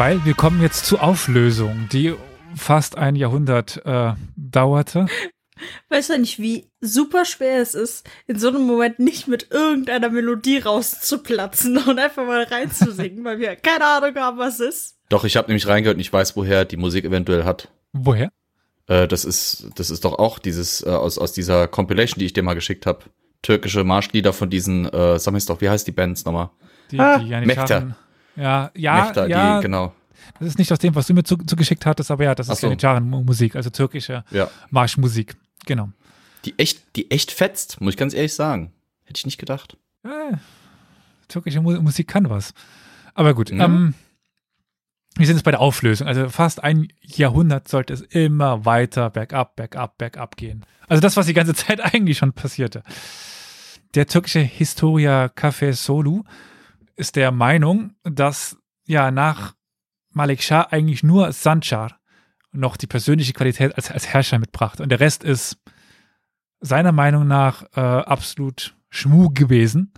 Weil wir kommen jetzt zur Auflösung, die fast ein Jahrhundert äh, dauerte. Weißt du nicht, wie super schwer es ist, in so einem Moment nicht mit irgendeiner Melodie rauszuplatzen und einfach mal reinzusingen, weil wir keine Ahnung haben, was es ist. Doch, ich habe nämlich reingehört und ich weiß, woher die Musik eventuell hat. Woher? Äh, das ist, das ist doch auch dieses, äh, aus, aus dieser Compilation, die ich dir mal geschickt habe. Türkische Marschlieder von diesen, äh, sag mir doch, wie heißt die Bands nochmal? Die, Ah, die Janitscharen- Ja, ja, Mechta, ja. die, genau. Das ist nicht aus dem, was du mir zu, zugeschickt hattest, aber ja, das ist so. Janitscharen-Musik, also türkische Ja. Marschmusik. Genau. Die echt, die echt fetzt, muss ich ganz ehrlich sagen. Hätte ich nicht gedacht. Äh, türkische Mu Musik kann was. Aber gut, Ja. ähm, wir sind jetzt bei der Auflösung. Also fast ein Jahrhundert sollte es immer weiter bergab, bergab, bergab gehen. Also das, was die ganze Zeit eigentlich schon passierte. Der türkische Historiker Kafe Solu ist der Meinung, dass ja nach Malik Shah eigentlich nur Sanchar noch die persönliche Qualität als, als Herrscher mitbrachte. Und der Rest ist seiner Meinung nach äh, absolut Schmuh gewesen.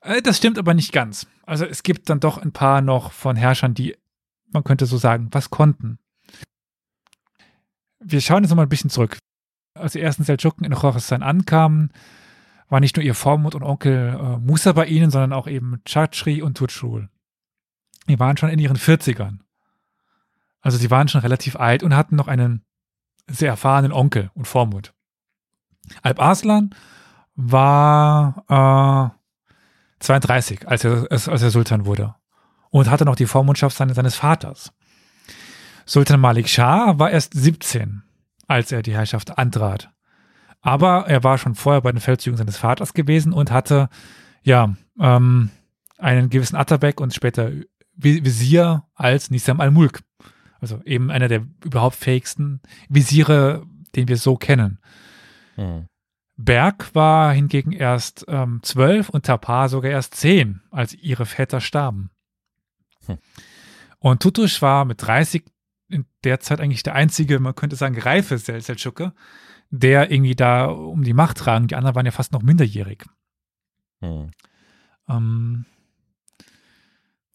Äh, das stimmt aber nicht ganz. Also es gibt dann doch ein paar noch von Herrschern, die, man könnte so sagen, was konnten. Wir schauen jetzt noch mal ein bisschen zurück. Als die ersten Seldschuken in Khorasan ankamen, war nicht nur ihr Vormund und Onkel äh, Musa bei ihnen, sondern auch eben Chachri und Tutschul. Die waren schon in ihren 40ern. Also sie waren schon relativ alt und hatten noch einen sehr erfahrenen Onkel und Vormund. Alp Arslan war äh, 32, als er, als er Sultan wurde und hatte noch die Vormundschaft seines, seines Vaters. Sultan Malik Shah war erst 17, als er die Herrschaft antrat. Aber er war schon vorher bei den Feldzügen seines Vaters gewesen und hatte ja ähm, einen gewissen Atabek und später Vi- Visier als Nisam al-Mulk. Also eben einer der überhaupt fähigsten Visiere, den wir so kennen. Hm. Berg war hingegen erst ähm, zwölf und Tapar sogar erst zehn, als ihre Väter starben. Hm. Und Tutusch war mit 30 in der Zeit eigentlich der einzige, man könnte sagen, reife Sel Seldschuke, der irgendwie da um die Macht tragen. Die anderen waren ja fast noch minderjährig. Hm. Ähm,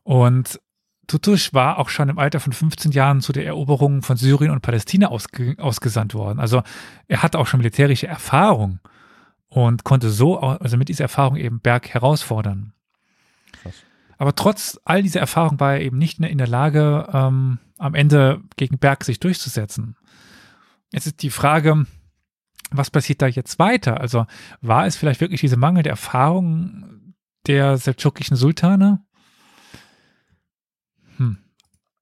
und Tutusch war auch schon im Alter von 15 Jahren zu der Eroberung von Syrien und Palästina ausge ausgesandt worden. Also er hatte auch schon militärische Erfahrung und konnte so, also mit dieser Erfahrung eben Berg herausfordern. Krass. Aber trotz all dieser Erfahrung war er eben nicht in der Lage, ähm, am Ende gegen Berg sich durchzusetzen. Jetzt ist die Frage, was passiert da jetzt weiter? Also war es vielleicht wirklich diese mangelnde Erfahrung der seldschukischen Sultane? Hm.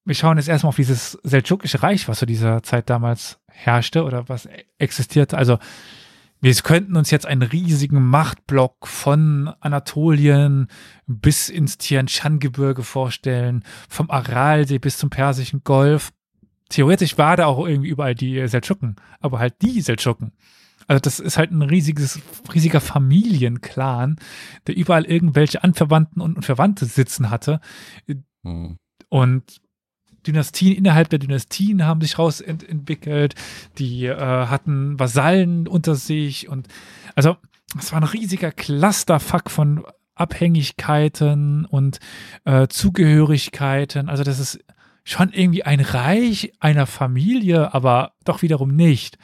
Wir schauen jetzt erstmal auf dieses seldschukische Reich, was zu dieser Zeit damals herrschte oder was e- existierte. Also wir könnten uns jetzt einen riesigen Machtblock von Anatolien bis ins Tian Shan Gebirge vorstellen, vom Aralsee bis zum Persischen Golf. Theoretisch war da auch irgendwie überall die Seldschuken, aber halt die Seldschuken. Also das ist halt ein riesiges, riesiger Familienclan, der überall irgendwelche Anverwandten und Verwandte sitzen hatte. Hm. Und Dynastien innerhalb der Dynastien haben sich rausentwickelt. Die äh, hatten Vasallen unter sich und also es war ein riesiger Clusterfuck von Abhängigkeiten und äh, Zugehörigkeiten. Also das ist schon irgendwie ein Reich einer Familie, aber doch wiederum nicht.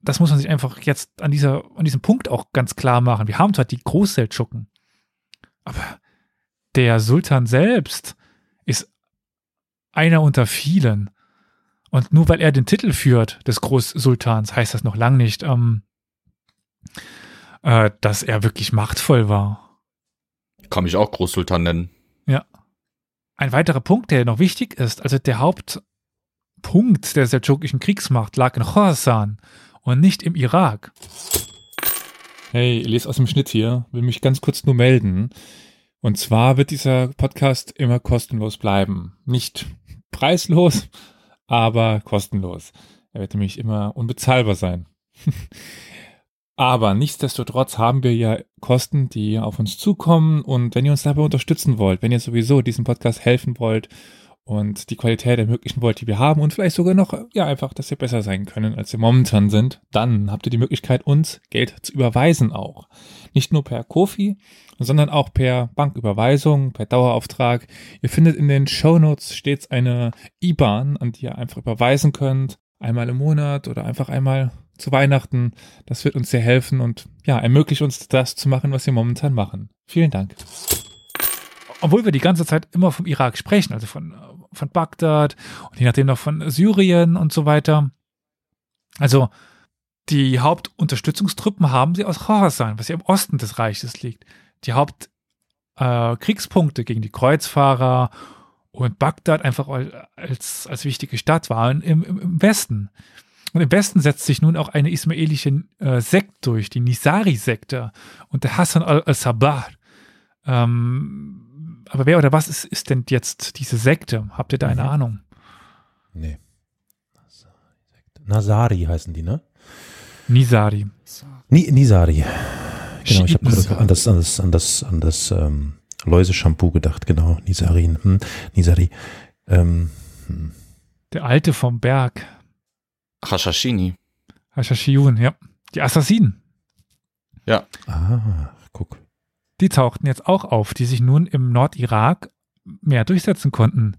Das muss man sich einfach jetzt an dieser an diesem Punkt auch ganz klar machen. Wir haben zwar die Großseldschuken, aber der Sultan selbst ist einer unter vielen. Und nur weil er den Titel führt des Großsultans, heißt das noch lang nicht, ähm, äh, dass er wirklich machtvoll war. Kann mich auch Großsultan nennen. Ein weiterer Punkt, der noch wichtig ist, also der Hauptpunkt der seldschukischen Kriegsmacht lag in Khorasan und nicht im Irak. Hey, ich lese aus dem Schnitt hier, will mich ganz kurz nur melden. Und zwar wird dieser Podcast immer kostenlos bleiben. Nicht preislos, aber kostenlos. Er wird nämlich immer unbezahlbar sein. aber nichtsdestotrotz haben wir ja Kosten, die auf uns zukommen. Und wenn ihr uns dabei unterstützen wollt, wenn ihr sowieso diesem Podcast helfen wollt und die Qualität ermöglichen wollt, die wir haben und vielleicht sogar noch, ja, einfach, dass wir besser sein können, als wir momentan sind, dann habt ihr die Möglichkeit, uns Geld zu überweisen auch. Nicht nur per Kofi, sondern auch per Banküberweisung, per Dauerauftrag. Ihr findet in den Shownotes stets eine IBAN, an die ihr einfach überweisen könnt, einmal im Monat oder einfach einmal zu Weihnachten. Das wird uns sehr helfen und ja, ermöglicht uns das zu machen, was wir momentan machen. Vielen Dank. obwohl wir die ganze Zeit immer vom Irak sprechen, also von, von Bagdad und je nachdem noch von Syrien und so weiter. Also die Hauptunterstützungstruppen haben sie aus Khorasan, was ja im Osten des Reiches liegt. Die Hauptkriegspunkte äh, gegen die Kreuzfahrer und Bagdad einfach als, als wichtige Stadt waren im, im, im Westen. Und im Westen setzt sich nun auch eine ismaelische äh, Sekt durch, die Nisari-Sekte und der Hassan al-Sabah. Ähm, aber wer oder was ist, ist denn jetzt diese Sekte? Habt ihr da eine Mhm. Ahnung? Nee. Nasari heißen die, ne? Nisari. Ni Nisari. Genau, ich habe gerade an das, an das, an das, an das ähm, Läuse-Shampoo gedacht, genau. Nisarin. Hm. Nisari. Ähm, hm. Der Alte vom Berg. Hashashini. Hashashiyun, ja. Die Assassinen. Ah, guck. Die tauchten jetzt auch auf, die sich nun im Nordirak mehr durchsetzen konnten.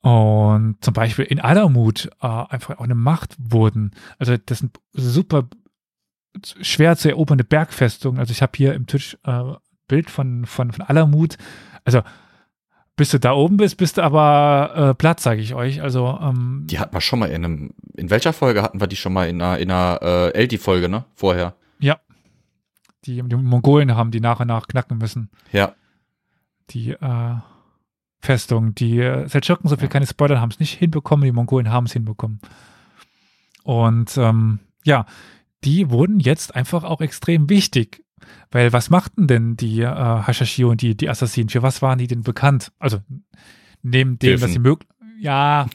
Und zum Beispiel in Alamut äh, einfach auch eine Macht wurden. Also das sind super schwer zu erobernde Bergfestungen. Also ich habe hier im Tisch äh, Bild von, von, von Alamut. Also bis du da oben bist, bist du aber äh, platt, sage ich euch. Also ähm, Die hatten wir schon mal in einem, in welcher Folge hatten wir die schon mal in einer, in einer äh, Eldi-Folge, ne? Vorher. die, die Mongolen haben die nach und nach knacken müssen. Ja. die äh, Festung. Die äh, Seldschuken, so viel keine Spoiler, haben es nicht hinbekommen, die Mongolen haben es hinbekommen. Und ähm, ja, die wurden jetzt einfach auch extrem wichtig. Weil was machten denn die äh, Hashashi und die, die Assassinen? Für was waren die denn bekannt? Also neben dem, dass sie möglich. Ja,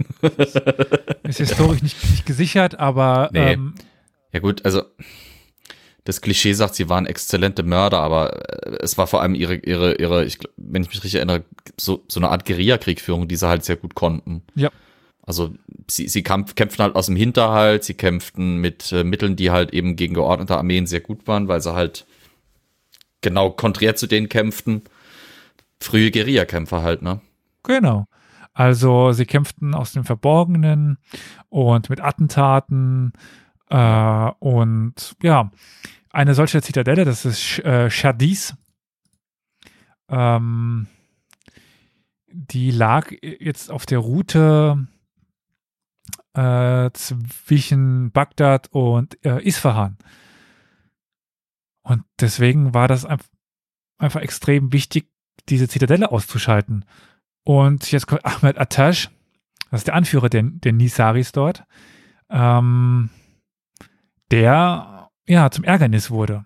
ist historisch nicht, nicht gesichert, aber Nee. ähm, Ja gut, also das Klischee sagt, sie waren exzellente Mörder, aber äh, es war vor allem ihre, ihre, ihre, ich, wenn ich mich richtig erinnere, so, so eine Art Guerilla-Kriegführung, die sie halt sehr gut konnten. Ja. Also sie, sie kampf, kämpften halt aus dem Hinterhalt, sie kämpften mit äh, Mitteln, die halt eben gegen geordnete Armeen sehr gut waren, weil sie halt genau konträr zu denen kämpften. Frühe Guerillakämpfer halt, ne? Genau. Also sie kämpften aus dem Verborgenen und mit Attentaten äh, und ja, eine solche Zitadelle, das ist äh, Shadis. Ähm, die lag jetzt auf der Route äh, zwischen Bagdad und äh, Isfahan. Und deswegen war das einf- einfach extrem wichtig, diese Zitadelle auszuschalten. Und jetzt kommt Ahmed Atash, das ist der Anführer der, der Nisaris dort, ähm, der ja zum Ärgernis wurde.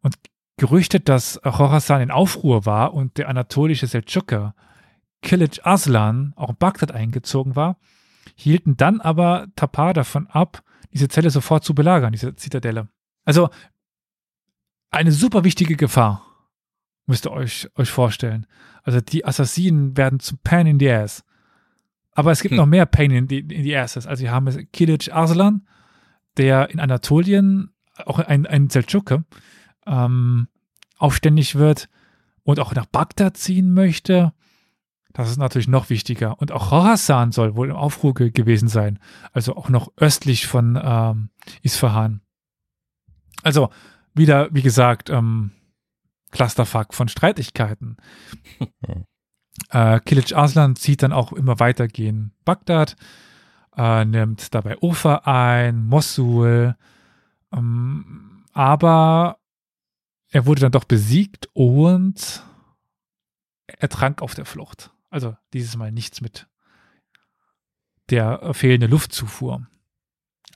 Und gerüchtet, dass Khorasan in Aufruhr war und der anatolische Seldschuker Kilic Arslan auch in Bagdad eingezogen war, hielten dann aber Tapar davon ab, diese Zelle sofort zu belagern, diese Zitadelle. Also eine super wichtige Gefahr, müsst ihr euch, euch vorstellen. Also die Assassinen werden zu Pain in the Ass. Aber es gibt Hm. noch mehr Pain in the, in the Asses. Also wir haben Kilic Arslan, der in Anatolien, auch ein, ein Seldschuke, ähm, aufständig wird und auch nach Bagdad ziehen möchte. Das ist natürlich noch wichtiger. Und auch Khorasan soll wohl im Aufruhr ge gewesen sein. Also auch noch östlich von ähm, Isfahan. Also wieder, wie gesagt, ähm, Clusterfuck von Streitigkeiten. äh, Kilic Arslan zieht dann auch immer weiter gegen Bagdad, äh, nimmt dabei Ufa ein, Mosul, ähm, aber er wurde dann doch besiegt und ertrank auf der Flucht. Also dieses Mal nichts mit der äh, fehlenden Luftzufuhr.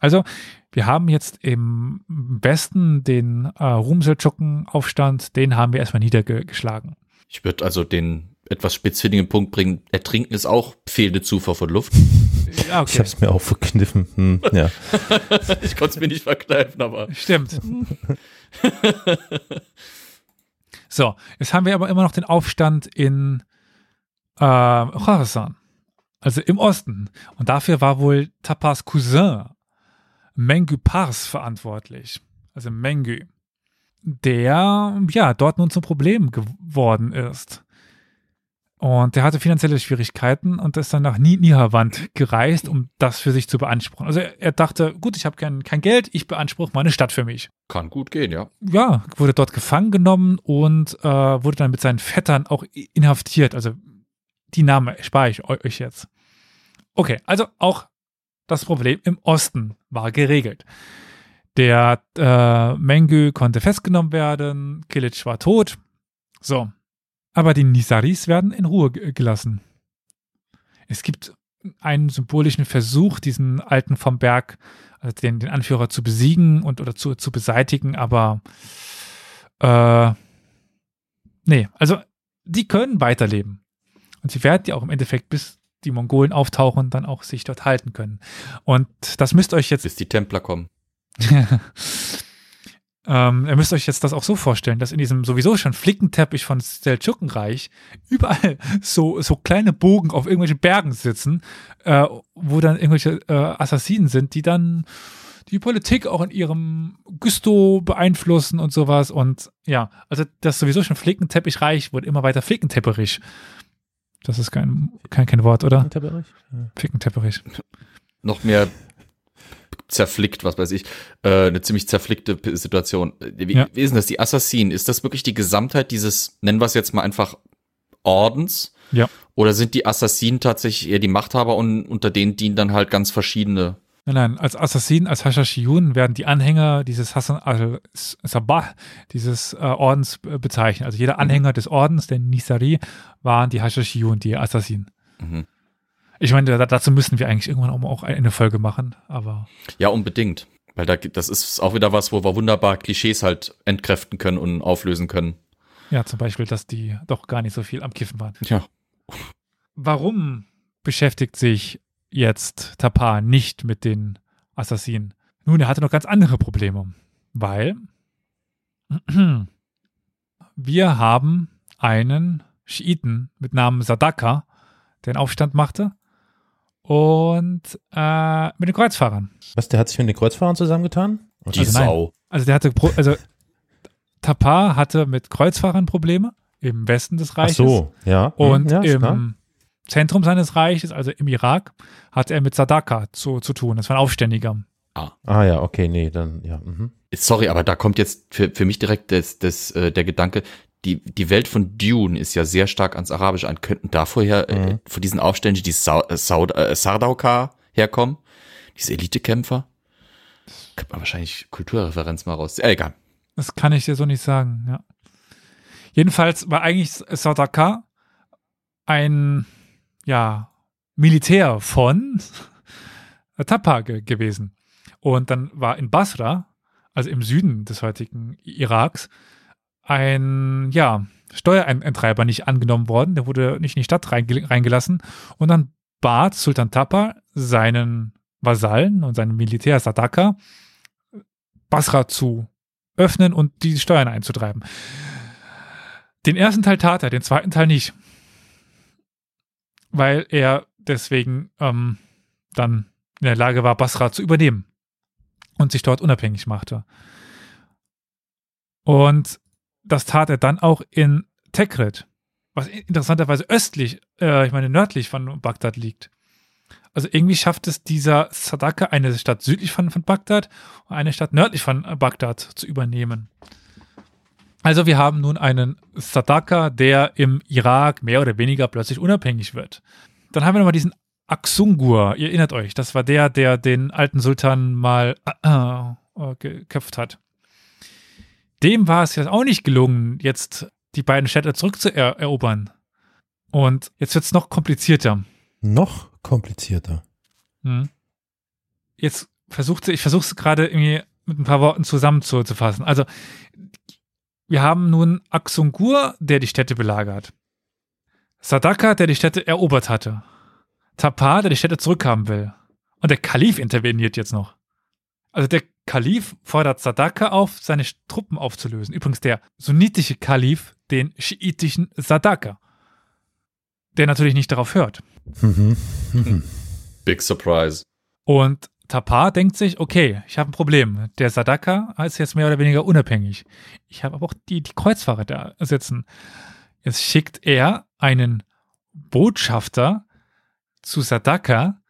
Also wir haben jetzt im Westen den äh, Rumseldschucken-Aufstand, den haben wir erstmal niedergeschlagen. Ich würde also den etwas spitzfindigen Punkt bringen, Ertrinken ist auch fehlende Zufuhr von Luft. Ja, Ich habe es mir auch verkniffen. Hm, ja. ich konnte es mir nicht verkneifen, aber Stimmt. so, jetzt haben wir aber immer noch den Aufstand in äh, Khorasan, also im Osten. Und dafür war wohl Tapas Cousin Mengu Pars verantwortlich. Also Mengu. Der, ja, dort nun zum Problem geworden ist. Und der hatte finanzielle Schwierigkeiten und ist dann nach Ni- Nihavand gereist, um das für sich zu beanspruchen. Also er, er dachte, gut, ich habe kein, kein Geld, ich beanspruche meine Stadt für mich kann gut gehen, ja. ja, wurde dort gefangen genommen und äh, wurde dann mit seinen Vettern auch inhaftiert. Also die Namen spare ich eu- euch jetzt. Okay, also auch das Problem im Osten war geregelt. Der äh, Mengü konnte festgenommen werden, Kilic war tot. So. Aber die Nisaris werden in Ruhe ge- gelassen. Es gibt einen symbolischen Versuch, diesen Alten vom Berg, also den, den Anführer zu besiegen und oder zu, zu beseitigen, aber äh, nee, also die können weiterleben. Und sie werden ja auch im Endeffekt, bis die Mongolen auftauchen, dann auch sich dort halten können. Und das müsst euch jetzt Bis die Templer kommen. ähm, ihr müsst euch jetzt das auch so vorstellen, dass in diesem sowieso schon Flickenteppich von Seldschukenreich überall so, so kleine Bogen auf irgendwelchen Bergen sitzen, äh, wo dann irgendwelche äh, Assassinen sind, die dann die Politik auch in ihrem Gusto beeinflussen und sowas. Und ja, also das sowieso schon Flickenteppichreich wurde immer weiter Flickenteppichig. Das ist kein, kein, kein Wort, oder? Flickenteppichig. Noch mehr zerflickt, was weiß ich, äh, eine ziemlich zerflickte Situation. Wie, Ja. wie ist denn das? Die Assassinen, ist das wirklich die Gesamtheit dieses, nennen wir es jetzt mal einfach Ordens? Ja. Oder sind die Assassinen tatsächlich eher die Machthaber und unter denen dienen dann halt ganz verschiedene? Nein, nein, als Assassinen, als Hashashiyun werden die Anhänger dieses Hassan al-Sabah, dieses äh, Ordens äh, bezeichnet. Also jeder Anhänger des Ordens, der Nisari, waren die Hashashiyun, die Assassinen. Mhm. Ich meine, da, dazu müssen wir eigentlich irgendwann auch- eine Folge machen, aber Ja, unbedingt. Weil da, das ist auch wieder was, wo wir wunderbar Klischees halt entkräften können und auflösen können. ja, zum Beispiel, dass die doch gar nicht so viel am Kiffen waren. Ja. Warum beschäftigt sich jetzt Tapar nicht mit den Assassinen? Nun, er hatte noch ganz andere Probleme, weil Wir haben einen Schiiten mit Namen Sadaka, der einen Aufstand machte. Und äh, mit den Kreuzfahrern. Was, der hat sich mit den Kreuzfahrern zusammengetan? Die Also. Sau. Also der hatte, Pro also Tapar hatte mit Kreuzfahrern Probleme im Westen des Ach Reiches. so, ja. Und Hm, ja, im Zentrum seines Reiches, also im Irak, hatte er mit Sadaka zu, zu tun. Das war ein Aufständiger. Ah ja, okay, nee, dann, ja. Mhm. Sorry, aber da kommt jetzt für, für mich direkt das, das, äh, der Gedanke, die, die Welt von Dune ist ja sehr stark ans Arabische an. Könnten da vorher, äh, Mhm. von diesen Aufständen, die Sau, äh, äh, Sardaukar herkommen? Diese Elitekämpfer? Könnte man wahrscheinlich Kulturreferenz mal raus. Äh, egal. Das kann ich dir so nicht sagen, ja. Jedenfalls war eigentlich Sadaka ein, ja, Militär von Tapar ge gewesen. Und dann war in Basra, also im Süden des heutigen Iraks, ein, ja, Steuereintreiber nicht angenommen worden. Der wurde nicht in die Stadt reinge reingelassen. Und dann bat Sultan Tapar seinen Vasallen und seinem Militär Sadaka, Basra zu öffnen und die Steuern einzutreiben. Den ersten Teil tat er, den zweiten Teil nicht. Weil er deswegen ähm, dann in der Lage war, Basra zu übernehmen und sich dort unabhängig machte. Und das tat er dann auch in Tekrit, was interessanterweise östlich, äh, ich meine nördlich von Bagdad liegt. Also irgendwie schafft es dieser Sadaka, eine Stadt südlich von, von Bagdad und eine Stadt nördlich von Bagdad zu übernehmen. Also wir haben nun einen Sadaka, der im Irak mehr oder weniger plötzlich unabhängig wird. Dann haben wir nochmal diesen Aksungur. Ihr erinnert euch, das war der, der den alten Sultan mal äh, äh, geköpft hat. Dem war es ja auch nicht gelungen, jetzt die beiden Städte zurückzuerobern. Und jetzt wird es noch komplizierter. Noch komplizierter. Hm. Jetzt versucht ich versuche es gerade irgendwie mit ein paar Worten zusammenzufassen. Also, wir haben nun Aksungur, der die Städte belagert. Sadaka, der die Städte erobert hatte. Tapar, der die Städte zurückhaben will. Und der Kalif interveniert jetzt noch. Also der Kalif fordert Sadaka auf, seine Truppen aufzulösen. Übrigens der sunnitische Kalif, den schiitischen Sadaka. Der natürlich nicht darauf hört. Mhm. Mhm. Big Surprise. Und Tapar denkt sich, okay, ich habe ein Problem. Der Sadaka ist jetzt mehr oder weniger unabhängig. Ich habe aber auch die, die Kreuzfahrer da sitzen. Jetzt schickt er einen Botschafter zu Sadaka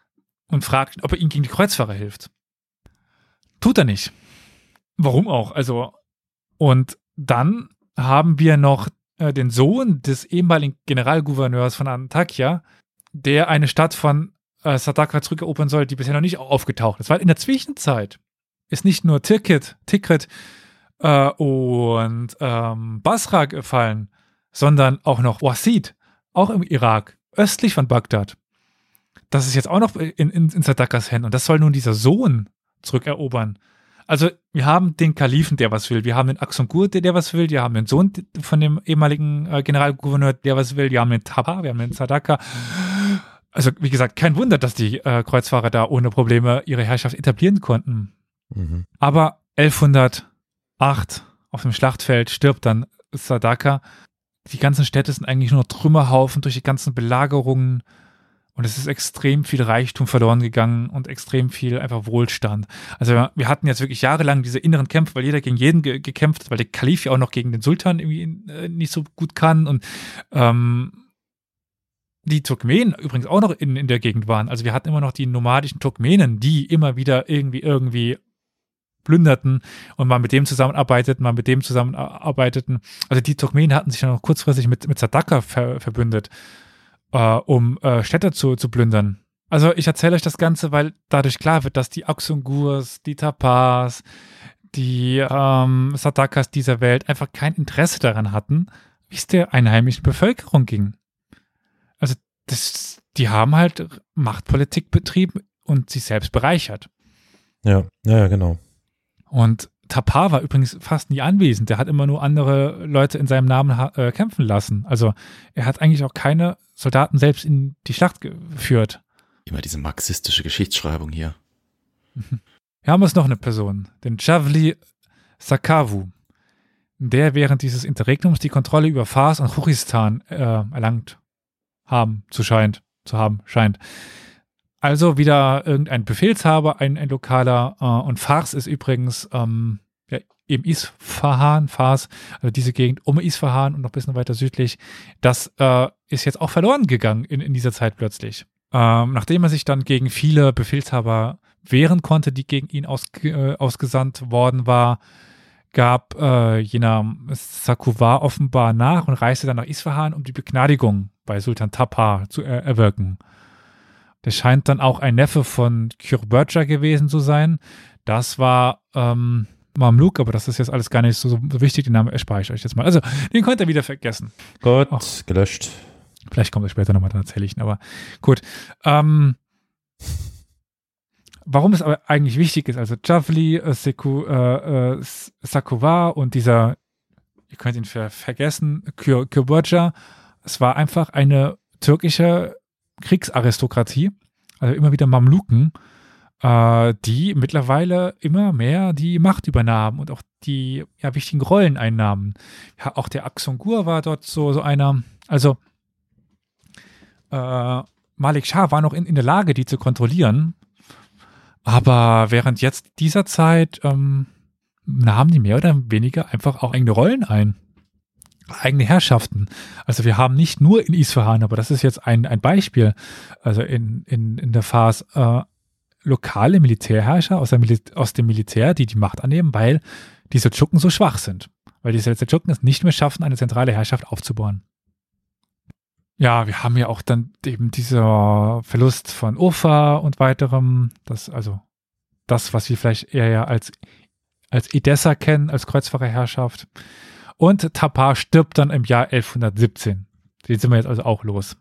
und fragt, ob er ihm gegen die Kreuzfahrer hilft. Tut er nicht. Warum auch? Also, und dann haben wir noch äh, den Sohn des ehemaligen Generalgouverneurs von Antakya, der eine Stadt von äh, Sadaka zurückerobern soll, die bisher noch nicht aufgetaucht ist. Weil in der Zwischenzeit ist nicht nur Tikrit, Tikrit äh, und ähm, Basra gefallen, sondern auch noch Wasid, auch im Irak, östlich von Bagdad. Das ist jetzt auch noch in, in, in Sadakas Händen und das soll nun dieser Sohn zurückerobern. Also wir haben den Kalifen, der was will, wir haben den Aksungur, der, der was will, wir haben den Sohn von dem ehemaligen äh, Generalgouverneur, der was will, wir haben den Taba, wir haben den Sadaka. Also wie gesagt, kein Wunder, dass die äh, Kreuzfahrer da ohne Probleme ihre Herrschaft etablieren konnten. Mhm. Aber 1108 auf dem Schlachtfeld stirbt dann Sadaka. Die ganzen Städte sind eigentlich nur Trümmerhaufen durch die ganzen Belagerungen. Und es ist extrem viel Reichtum verloren gegangen und extrem viel einfach Wohlstand. Also wir hatten jetzt wirklich jahrelang diese inneren Kämpfe, weil jeder gegen jeden ge gekämpft hat, weil der Kalif ja auch noch gegen den Sultan irgendwie äh, nicht so gut kann. Und ähm, die Turkmenen übrigens auch noch in, in der Gegend waren. Also wir hatten immer noch die nomadischen Turkmenen, die immer wieder irgendwie irgendwie plünderten und mal mit dem zusammenarbeiteten, mal mit dem zusammenarbeiteten. Also die Turkmenen hatten sich dann noch kurzfristig mit, mit Sadaka ver, verbündet, äh, um äh, Städte zu, zu plündern. Also ich erzähle euch das Ganze, weil dadurch klar wird, dass die Aksungurs, die Tapas, die ähm, Sadakas dieser Welt einfach kein Interesse daran hatten, wie es der einheimischen Bevölkerung ging. Das, die haben halt Machtpolitik betrieben und sich selbst bereichert. Ja, ja, genau. Und Tapar war übrigens fast nie anwesend. Der hat immer nur andere Leute in seinem Namen äh, kämpfen lassen. Also er hat eigentlich auch keine Soldaten selbst in die Schlacht geführt. Immer diese marxistische Geschichtsschreibung hier. Wir haben jetzt noch eine Person, den Javli Sakavu. der während dieses Interregnums die Kontrolle über Fars und Churistan äh, erlangt haben zu scheint, zu haben scheint. Also wieder irgendein Befehlshaber, ein, ein lokaler, äh, und Fars ist übrigens ähm, ja, eben Isfahan, Fars, also diese Gegend um Isfahan und noch ein bisschen weiter südlich, das äh, ist jetzt auch verloren gegangen in, in dieser Zeit plötzlich. Ähm, nachdem er sich dann gegen viele Befehlshaber wehren konnte, die gegen ihn ausge, äh, ausgesandt worden war, gab äh, jener Sakuwa offenbar nach und reiste dann nach Isfahan, um die Begnadigung bei Sultan Tapar zu er erwirken. Der scheint dann auch ein Neffe von Kürberca gewesen zu sein. Das war ähm, Mamluk, aber das ist jetzt alles gar nicht so, so wichtig. Den Namen erspare ich euch jetzt mal. Also, den könnt ihr wieder vergessen. Gott, Ach. gelöscht. Vielleicht kommt es später nochmal, dann erzähle ich ihn, aber gut. Ähm, warum es aber eigentlich wichtig ist, also Javli, äh, Seku, äh, äh, Sakuwa und dieser, ihr könnt ihn ver vergessen, Kürberca, es war einfach eine türkische Kriegsaristokratie, also immer wieder Mamluken, äh, die mittlerweile immer mehr die Macht übernahmen und auch die ja, wichtigen Rollen einnahmen. Ja, auch der Aksongur war dort so, so einer, also äh, Malik Shah war noch in, in der Lage, die zu kontrollieren. Aber während jetzt dieser Zeit ähm, nahmen die mehr oder weniger einfach auch eigene Rollen ein. Eigene Herrschaften. Also wir haben nicht nur in Isfahan, aber das ist jetzt ein, ein Beispiel, also in, in, in der Phase äh, lokale Militärherrscher aus, Mil aus dem Militär, die die Macht annehmen, weil die Seldschuken so schwach sind. Weil die Seldschuken es nicht mehr schaffen, eine zentrale Herrschaft aufzubauen. Ja, wir haben ja auch dann eben dieser Verlust von Ufa und weiterem, das, also das, was wir vielleicht eher ja als, als Edessa kennen, als Kreuzfahrerherrschaft. Und Tapar stirbt dann im Jahr 1117. Den sind wir jetzt also auch los.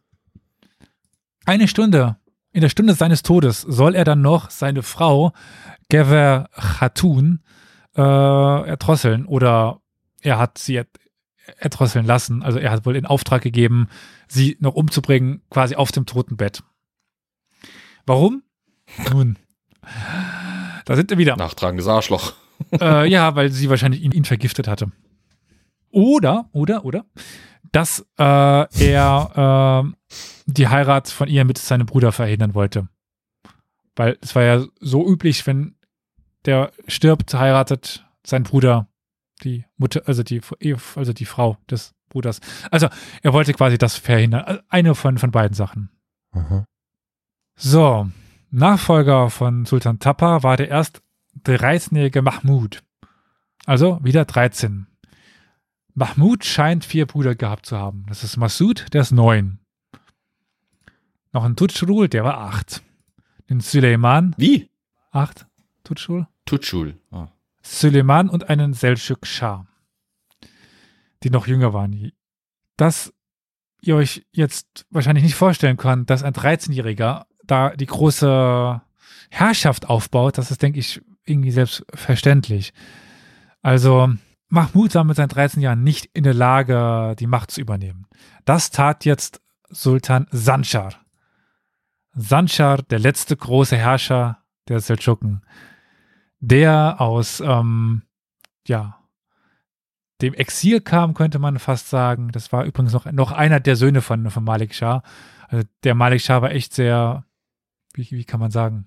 Eine Stunde, in der Stunde seines Todes soll er dann noch seine Frau Gever Khatun äh, erdrosseln oder er hat sie erdrosseln lassen. Also er hat wohl in Auftrag gegeben, sie noch umzubringen, quasi auf dem Totenbett. Warum? Nun, da sind wir wieder. Nachtragendes Arschloch. äh, ja, weil sie wahrscheinlich ihn, ihn vergiftet hatte. Oder, oder, oder, dass äh, er äh, die Heirat von ihr mit seinem Bruder verhindern wollte. Weil es war ja so üblich, wenn der stirbt, heiratet sein Bruder die Mutter, also die, also die Frau des Bruders. Also er wollte quasi das verhindern. Eine von, von beiden Sachen. Aha. So, Nachfolger von Sultan Tapa war der erst 13-jährige Mahmud. Also wieder 13. Mahmud scheint vier Brüder gehabt zu haben. Das ist Masud, der ist neun. Noch ein Tutschrul, der war acht. Den Suleiman, Wie? acht. Tutschrul? Tutschul. Ah. Suleiman und einen Selçuk Schah, die noch jünger waren. Dass ihr euch jetzt wahrscheinlich nicht vorstellen könnt, dass ein 13-Jähriger da die große Herrschaft aufbaut, das ist, denke ich, irgendwie selbstverständlich. Also Mahmud war mit seinen 13 Jahren nicht in der Lage, die Macht zu übernehmen. Das tat jetzt Sultan Sanchar. Sanchar, der letzte große Herrscher der Seldschuken, der aus ähm, ja dem Exil kam, könnte man fast sagen. Das war übrigens noch, noch einer der Söhne von, von Malik Shah. Also der Malik Shah war echt sehr, wie, wie kann man sagen?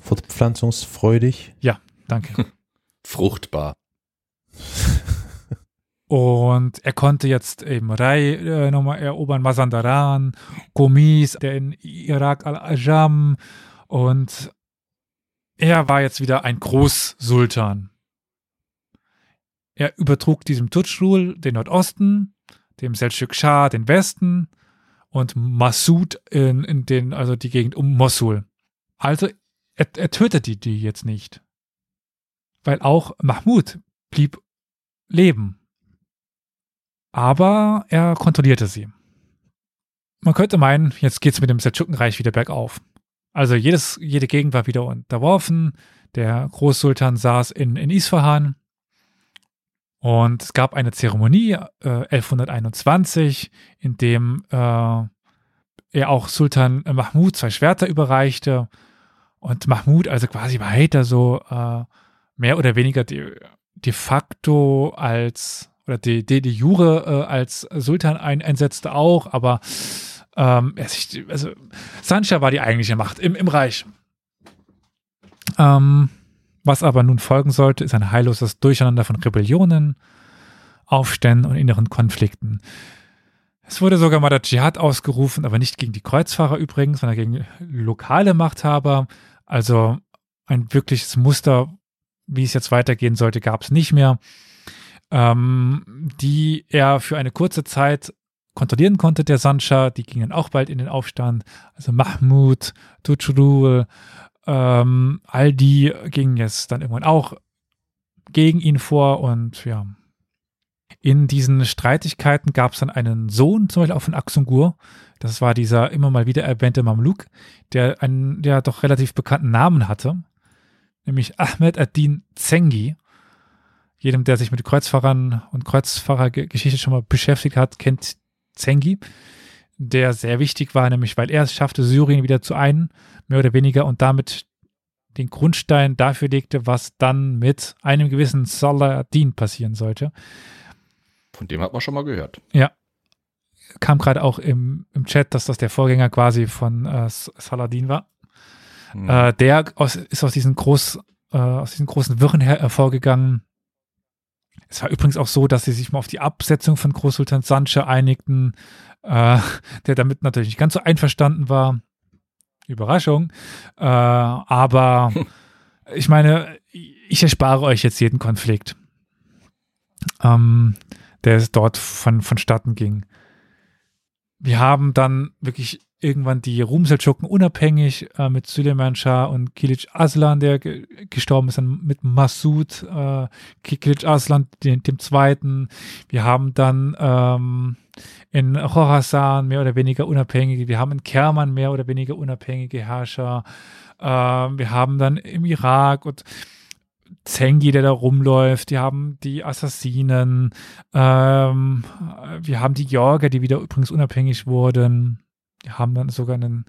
Fortpflanzungsfreudig. Danke. Fruchtbar. Und er konnte jetzt eben Rai äh, nochmal erobern, Mazandaran, Komis, der in Irak al-Ajam und er war jetzt wieder ein Großsultan. Er übertrug diesem Tutschrul den Nordosten, dem Selçuk Shah den Westen und Masud in, in den, also die Gegend um Mosul. Also er, er tötete die jetzt nicht. Weil auch Mahmud blieb leben. Aber er kontrollierte sie. Man könnte meinen, jetzt geht's mit dem Seldschukenreich wieder bergauf. Also jedes, jede Gegend war wieder unterworfen. Der Großsultan saß in, in Isfahan. Und es gab eine Zeremonie äh, 1121, in dem äh, er auch Sultan Mahmud zwei Schwerter überreichte. Und Mahmud also quasi weiter so äh, mehr oder weniger de, de facto als oder die, die, die Jure äh, als Sultan ein, einsetzte auch, aber ähm, also Sancha war die eigentliche Macht im, im Reich. Ähm, was aber nun folgen sollte, ist ein heilloses Durcheinander von Rebellionen, Aufständen und inneren Konflikten. Es wurde sogar mal der Dschihad ausgerufen, aber nicht gegen die Kreuzfahrer übrigens, sondern gegen lokale Machthaber. Also ein wirkliches Muster, wie es jetzt weitergehen sollte, gab es nicht mehr, ähm, die er für eine kurze Zeit kontrollieren konnte, der Sancha. Die gingen auch bald in den Aufstand. Also Mahmud, Tuchrul, ähm, all die gingen jetzt dann irgendwann auch gegen ihn vor und ja. In diesen Streitigkeiten gab es dann einen Sohn, zum Beispiel auch von Aksungur. Das war dieser immer mal wieder erwähnte Mamluk, der einen der doch relativ bekannten Namen hatte, nämlich Ahmed ad-Din Zengi. Jedem, der sich mit Kreuzfahrern und Kreuzfahrergeschichte schon mal beschäftigt hat, kennt Zengi, der sehr wichtig war, nämlich weil er es schaffte, Syrien wieder zu einen, mehr oder weniger, und damit den Grundstein dafür legte, was dann mit einem gewissen Salah ad-Din passieren sollte. Von dem hat man schon mal gehört. Kam gerade auch im, im Chat, dass das der Vorgänger quasi von äh, Saladin war. Hm. Äh, der aus, ist aus diesen, groß, äh, aus diesen großen Wirren her hervorgegangen. Es war übrigens auch so, dass sie sich mal auf die Absetzung von Großsultan Sanche einigten, äh, der damit natürlich nicht ganz so einverstanden war. Überraschung. Äh, aber ich meine, ich erspare euch jetzt jeden Konflikt, ähm, der es dort von, vonstatten ging. Wir haben dann wirklich irgendwann die Rum-Seldschuken unabhängig äh, mit Süleyman Shah und Kilic Aslan, der ge gestorben ist, dann mit Massoud, äh, Kilic Aslan, den, dem Zweiten. Wir haben dann ähm, in Khorasan mehr oder weniger unabhängige, wir haben in Kerman mehr oder weniger unabhängige Herrscher. Ähm, wir haben dann im Irak und Zengi, der da rumläuft, die haben die Assassinen, ähm, wir haben die Jorger, die wieder übrigens unabhängig wurden. Haben dann sogar einen,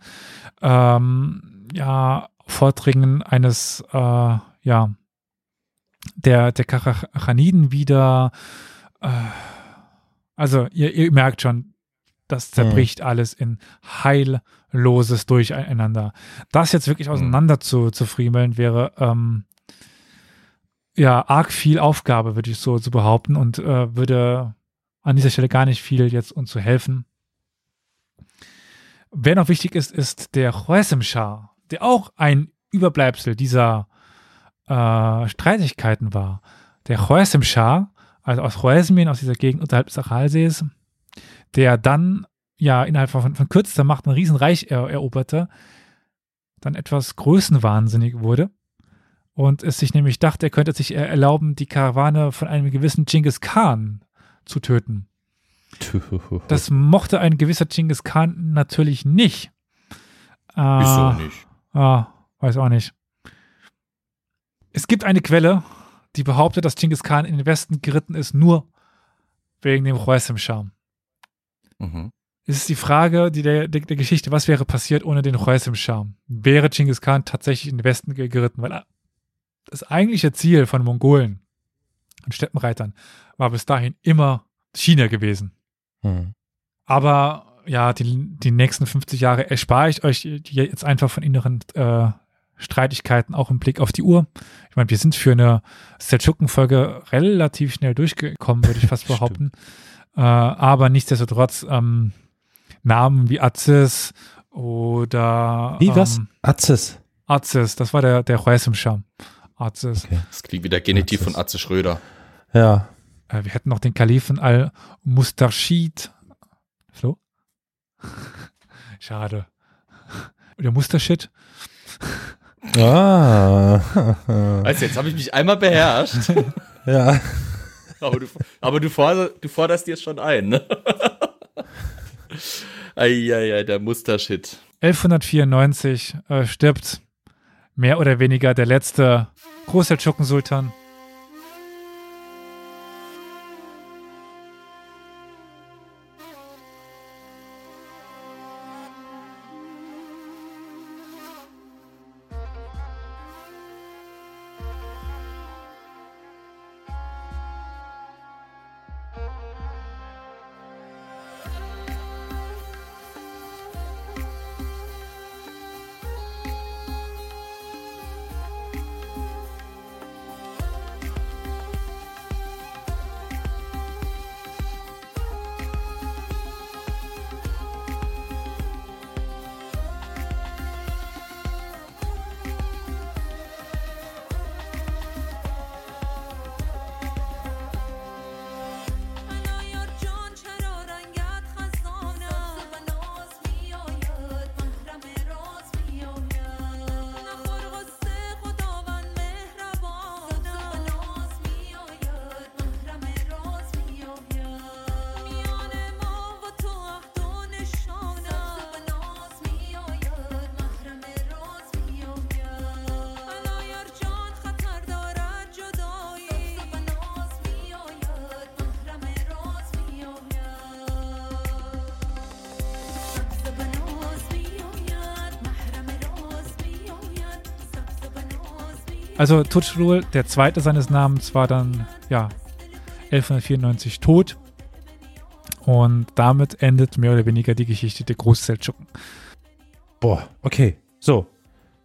ähm, ja, Vordringen eines, äh, ja, der, der Karachaniden wieder. Äh, also, ihr, ihr merkt schon, das zerbricht alles in heilloses Durcheinander. Das jetzt wirklich auseinander zu, zu friemeln wäre, ähm, ja, arg viel Aufgabe, würde ich so, so behaupten und äh, würde an dieser Stelle gar nicht viel jetzt uns zu helfen. Wer noch wichtig ist, ist der Khwarizm Shah, der auch ein Überbleibsel dieser äh, Streitigkeiten war. Der Khwarizm Shah, also aus Khwarezmien, aus dieser Gegend unterhalb des Aralsees, der dann ja innerhalb von, von kürzester Macht ein Riesenreich er, eroberte, dann etwas größenwahnsinnig wurde und es sich nämlich dachte, er könnte sich er- erlauben, die Karawane von einem gewissen Genghis Khan zu töten. Das mochte ein gewisser Genghis Khan natürlich nicht. Äh, Wieso nicht? Ah, weiß auch nicht. Es gibt eine Quelle, die behauptet, dass Genghis Khan in den Westen geritten ist, nur wegen dem Khwarizm-Scham. Mhm. Es ist die Frage die der, der, der Geschichte, was wäre passiert ohne den Khwarizm-Scham? Wäre Genghis Khan tatsächlich in den Westen ge- geritten? Weil er- das eigentliche Ziel von Mongolen und Steppenreitern war bis dahin immer China gewesen. Hm. Aber ja, die, die nächsten 50 Jahre erspare ich euch die jetzt einfach von inneren äh, Streitigkeiten, auch im Blick auf die Uhr. Ich meine, wir sind für eine Seldschuken-Folge relativ schnell durchgekommen, würde ich fast behaupten. Äh, aber nichtsdestotrotz ähm, Namen wie Azis oder Wie, was? Ähm, Atzes. Azis, das war der, der Khwarizm-Scham. Azis. Das klingt wie der Genitiv Aziz. von Atze Schröder. Ja. Äh, wir hätten noch den Kalifen al-Mustarshid. Flo? Schade. Oder Mustershid? Ah. Weißt du, jetzt habe ich mich einmal beherrscht, ja. aber du, aber du, forder, du forderst dir schon ein, ne? Eieiei, der Mustershit. 1194 äh, stirbt mehr oder weniger der letzte Großseldschuken-Sultan. Also Tutschrul, der zweite seines Namens, war dann, ja, 1194 tot. Und damit endet mehr oder weniger die Geschichte der Großseldschuken. Boah, okay. So.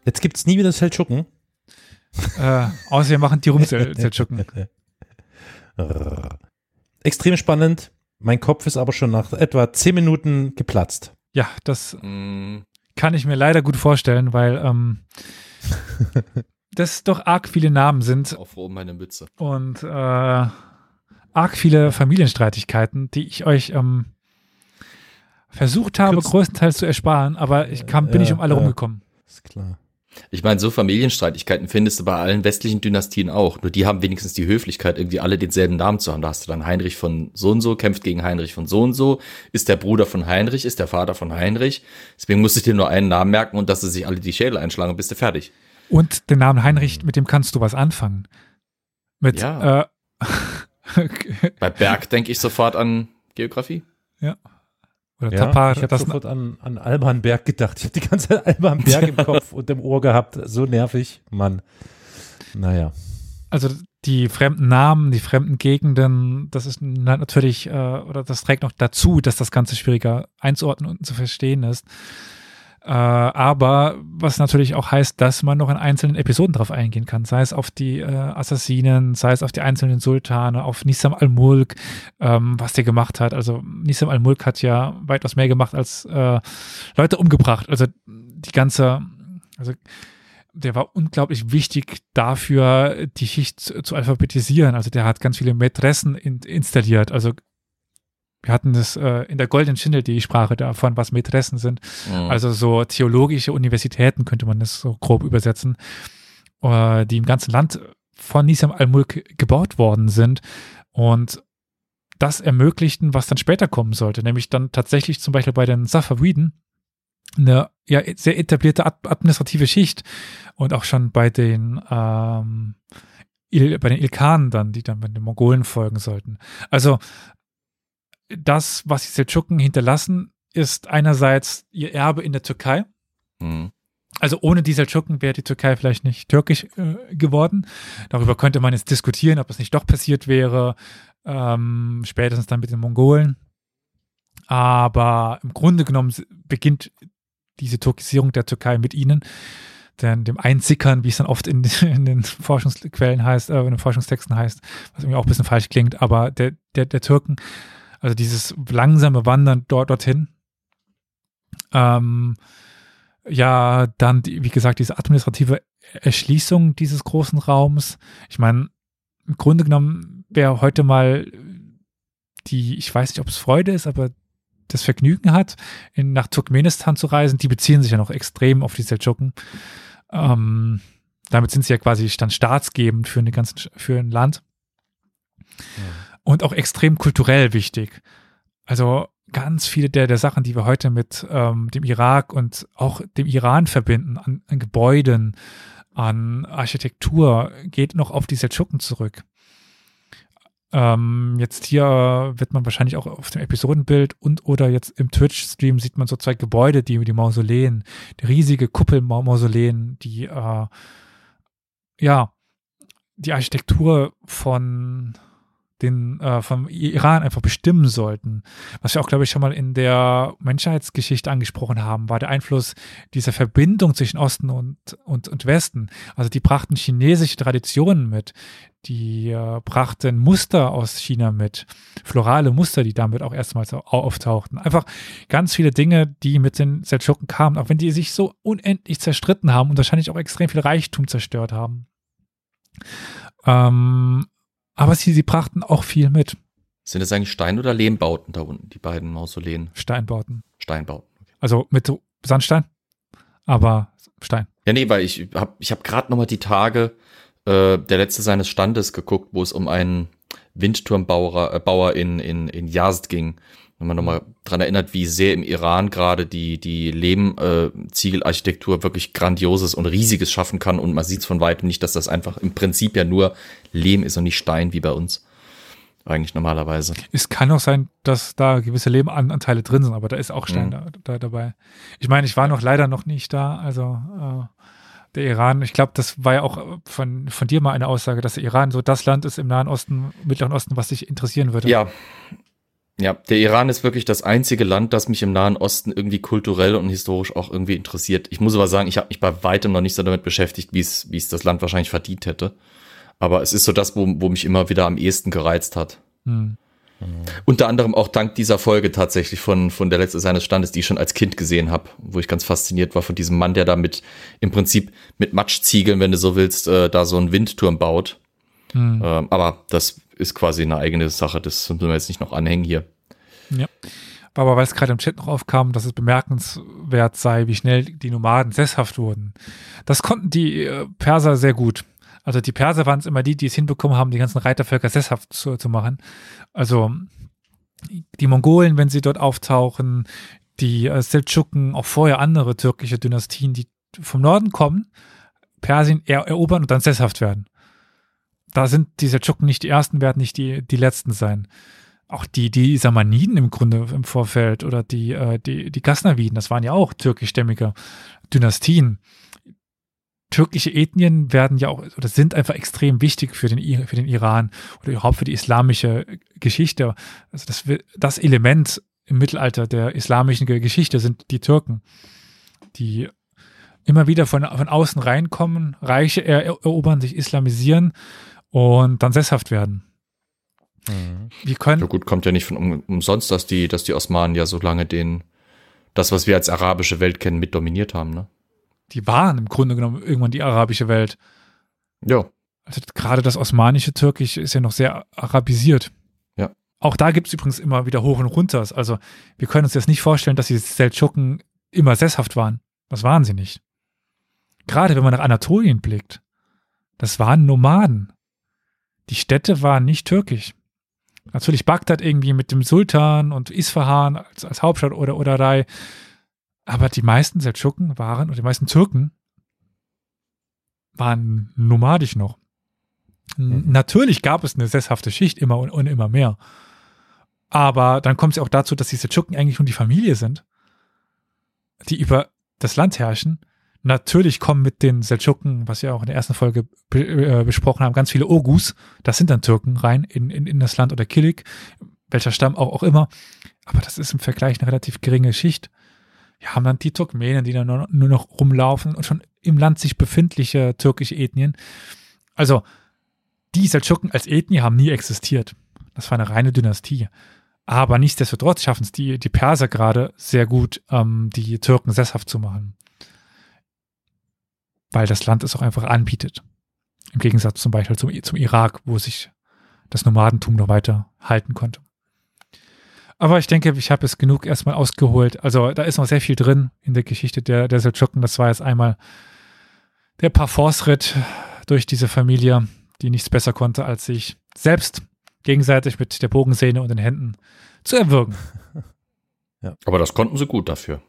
Jetzt gibt's nie wieder Seldschuken. Äh, außer wir machen die Rumseldschuken. Extrem spannend. Mein Kopf ist aber schon nach etwa 10 Minuten geplatzt. Ja, das Mm, kann ich mir leider gut vorstellen, weil ähm, das doch arg viele Namen sind auch froh um meine Mütze. und äh, arg viele Familienstreitigkeiten, die ich euch ähm, versucht habe, Kürz- größtenteils zu ersparen, aber ich kam, bin Ja, nicht um alle ja. rumgekommen. Ist klar. Ich meine, so Familienstreitigkeiten findest du bei allen westlichen Dynastien auch. Nur die haben wenigstens die Höflichkeit, irgendwie alle denselben Namen zu haben. Da hast du dann Heinrich von so und so, kämpft gegen Heinrich von so und so, ist der Bruder von Heinrich, ist der Vater von Heinrich. Deswegen musst du dir nur einen Namen merken und dass sie sich alle die Schädel einschlagen und bist du fertig. Und den Namen Heinrich, mit dem kannst du was anfangen. Mit Ja. äh, Bei Berg denke ich sofort an Geografie. oder Ja, Tapar, ich habe das sofort an, an Alban Berg gedacht. Ich habe die ganze Zeit Alban Berg im Kopf und im Ohr gehabt. So nervig, Mann. Naja. also die fremden Namen, die fremden Gegenden, das ist na- natürlich, äh, oder das trägt noch dazu, dass das Ganze schwieriger einzuordnen und zu verstehen ist. Äh, aber was natürlich auch heißt, dass man noch in einzelnen Episoden drauf eingehen kann, sei es auf die äh, Assassinen, sei es auf die einzelnen Sultane, auf Nisam al-Mulk, ähm, was der gemacht hat. Also Nisam al-Mulk hat ja weitaus mehr gemacht als äh, Leute umgebracht. Also die ganze, also der war unglaublich wichtig dafür, die Schicht zu, alphabetisieren. Also der hat ganz viele Mätressen in, installiert. Also wir hatten das äh, in der Goldenen Schindel die Sprache davon, was Mätressen sind. Mhm. Also so theologische Universitäten könnte man das so grob übersetzen, äh, die im ganzen Land von Nisam al-Mulk gebaut worden sind und das ermöglichten, was dann später kommen sollte, nämlich dann tatsächlich zum Beispiel bei den Safawiden eine ja, sehr etablierte ad- administrative Schicht und auch schon bei den ähm, Il, bei den Ilkanen dann, die dann bei den Mongolen folgen sollten. Also das, was die Seldschuken hinterlassen, ist einerseits ihr Erbe in der Türkei. Mhm. Also ohne die Seldschuken wäre die Türkei vielleicht nicht türkisch äh, geworden. Darüber könnte man jetzt diskutieren, ob es nicht doch passiert wäre, ähm, spätestens dann mit den Mongolen. Aber im Grunde genommen beginnt diese Türkisierung der Türkei mit ihnen, denn dem Einsickern, wie es dann oft in, in den Forschungsquellen heißt, äh, in den Forschungstexten heißt, was irgendwie auch ein bisschen falsch klingt, aber der, der, der Türken, also dieses langsame Wandern dort dorthin, ähm, ja, dann, wie gesagt, diese administrative Erschließung dieses großen Raums. Ich meine, im Grunde genommen wer heute mal die, ich weiß nicht, ob es Freude ist, aber das Vergnügen hat, in, nach Turkmenistan zu reisen, die beziehen sich ja noch extrem auf die Seldschuken. Ähm, damit sind sie ja quasi dann staatsgebend für, eine ganze, für ein Land. Und auch extrem kulturell wichtig. Also ganz viele der, der Sachen, die wir heute mit ähm, dem Irak und auch dem Iran verbinden, an, an Gebäuden, an Architektur, geht noch auf die Seldschuken zurück. Ähm, jetzt hier wird man wahrscheinlich auch auf dem Episodenbild und oder jetzt im Twitch-Stream sieht man so zwei Gebäude, die, die Mausoleen, die riesige Kuppelmausoleen, die äh, ja die Architektur von den äh, vom Iran einfach bestimmen sollten. Was wir auch, glaube ich, schon mal in der Menschheitsgeschichte angesprochen haben, war der Einfluss dieser Verbindung zwischen Osten und, und, und Westen. Also die brachten chinesische Traditionen mit, die äh, brachten Muster aus China mit, florale Muster, die damit auch erstmals au- auftauchten. Einfach ganz viele Dinge, die mit den Seldschuken kamen, auch wenn die sich so unendlich zerstritten haben und wahrscheinlich auch extrem viel Reichtum zerstört haben. Ähm, aber sie, sie brachten auch viel mit. Sind das eigentlich Stein- oder Lehmbauten da unten, die beiden Mausoleen? Steinbauten. Steinbauten. Also mit Sandstein, aber Stein. Ja, nee, weil ich habe ich hab gerade noch mal die Tage äh, der letzte seines Standes geguckt, wo es um einen Windturmbauer äh, Bauer in, in, in Yazd ging. Wenn man nochmal dran erinnert, wie sehr im Iran gerade die, die Lehm-Ziegelarchitektur wirklich Grandioses und Riesiges schaffen kann. Und man sieht es von weitem nicht, dass das einfach im Prinzip ja nur Lehm ist und nicht Stein wie bei uns. Eigentlich normalerweise. Es kann auch sein, dass da gewisse Lebenanteile drin sind, aber da ist auch Stein Mhm. da, da dabei. Ich meine, ich war noch leider noch nicht da, also Der Iran, ich glaube, das war ja auch von, von dir mal eine Aussage, dass der Iran so das Land ist im Nahen Osten, Mittleren Osten, was dich interessieren würde. Ja. Ja, der Iran ist wirklich das einzige Land, das mich im Nahen Osten irgendwie kulturell und historisch auch irgendwie interessiert. Ich muss aber sagen, ich habe mich bei weitem noch nicht so damit beschäftigt, wie es, wie es das Land wahrscheinlich verdient hätte. Aber es ist so das, wo, wo mich immer wieder am ehesten gereizt hat. Hm. Unter anderem auch dank dieser Folge tatsächlich von, von der Letzte seines Standes, die ich schon als Kind gesehen habe, wo ich ganz fasziniert war von diesem Mann, der da mit, im Prinzip mit Matschziegeln, wenn du so willst, äh, da so einen Windturm baut. Hm. Ähm, aber das ist quasi eine eigene Sache, das müssen wir jetzt nicht noch anhängen hier. Ja. Aber weil es gerade im Chat noch aufkam, dass es bemerkenswert sei, wie schnell die Nomaden sesshaft wurden. Das konnten die äh, Perser sehr gut. Also die Perser waren es immer die, die es hinbekommen haben, die ganzen Reitervölker sesshaft zu, zu machen. Also die Mongolen, wenn sie dort auftauchen, die äh, Seldschuken, auch vorher andere türkische Dynastien, die vom Norden kommen, Persien er erobern und dann sesshaft werden. Da sind die Seldschuken nicht die ersten, werden nicht die, die letzten sein. Auch die, die Samaniden im Grunde im Vorfeld oder die, äh, die, die Ghaznaviden, das waren ja auch türkischstämmige Dynastien. Türkische Ethnien werden ja auch oder sind einfach extrem wichtig für den, für den Iran oder überhaupt für die islamische Geschichte. Also das, das Element im Mittelalter der islamischen Ge- Geschichte sind die Türken, die immer wieder von, von außen reinkommen, Reiche er, erobern, sich islamisieren und dann sesshaft werden. Wir können Ja gut, kommt ja nicht von um, umsonst, dass die, dass die Osmanen ja so lange den, das, was wir als arabische Welt kennen, mit dominiert haben, ne? die waren im Grunde genommen irgendwann die arabische Welt. Ja. Also gerade das osmanische Türkisch ist ja noch sehr arabisiert. Ja. Auch da gibt es übrigens immer wieder Hoch und Runters. Also wir können uns jetzt nicht vorstellen, dass die Seldschuken immer sesshaft waren. Das waren sie nicht. Gerade wenn man nach Anatolien blickt, das waren Nomaden. Die Städte waren nicht türkisch. Natürlich Bagdad irgendwie mit dem Sultan und Isfahan als, als Hauptstadt oder oder Rai. Aber die meisten Seldschuken waren, oder die meisten Türken waren nomadisch noch. N- Natürlich gab es eine sesshafte Schicht immer und, und immer mehr. Aber dann kommt es ja auch dazu, dass die Seldschuken eigentlich nur die Familie sind, die über das Land herrschen. Natürlich kommen mit den Seldschuken, was wir auch in der ersten Folge be äh, besprochen haben, ganz viele Ogus. Das sind dann Türken rein in, in, in das Land oder Kilik, welcher Stamm auch, auch immer. Aber das ist im Vergleich eine relativ geringe Schicht. Wir haben dann die Turkmenen, die dann nur, nur noch rumlaufen und schon im Land sich befindliche türkische Ethnien. Also, die Seldschuken als Ethnie haben nie existiert. Das war eine reine Dynastie. Aber nichtsdestotrotz schaffen es die, die Perser gerade sehr gut, ähm, die Türken sesshaft zu machen. Weil das Land es auch einfach anbietet. Im Gegensatz zum Beispiel zum, zum Irak, wo sich das Nomadentum noch weiter halten konnte. Aber ich denke, ich habe es genug erstmal ausgeholt. Also da ist noch sehr viel drin in der Geschichte der, der Seldschuken. Das war jetzt einmal der Parforce-Ritt durch diese Familie, die nichts besser konnte, als sich selbst gegenseitig mit der Bogensehne und den Händen zu erwürgen. Aber das konnten sie gut dafür.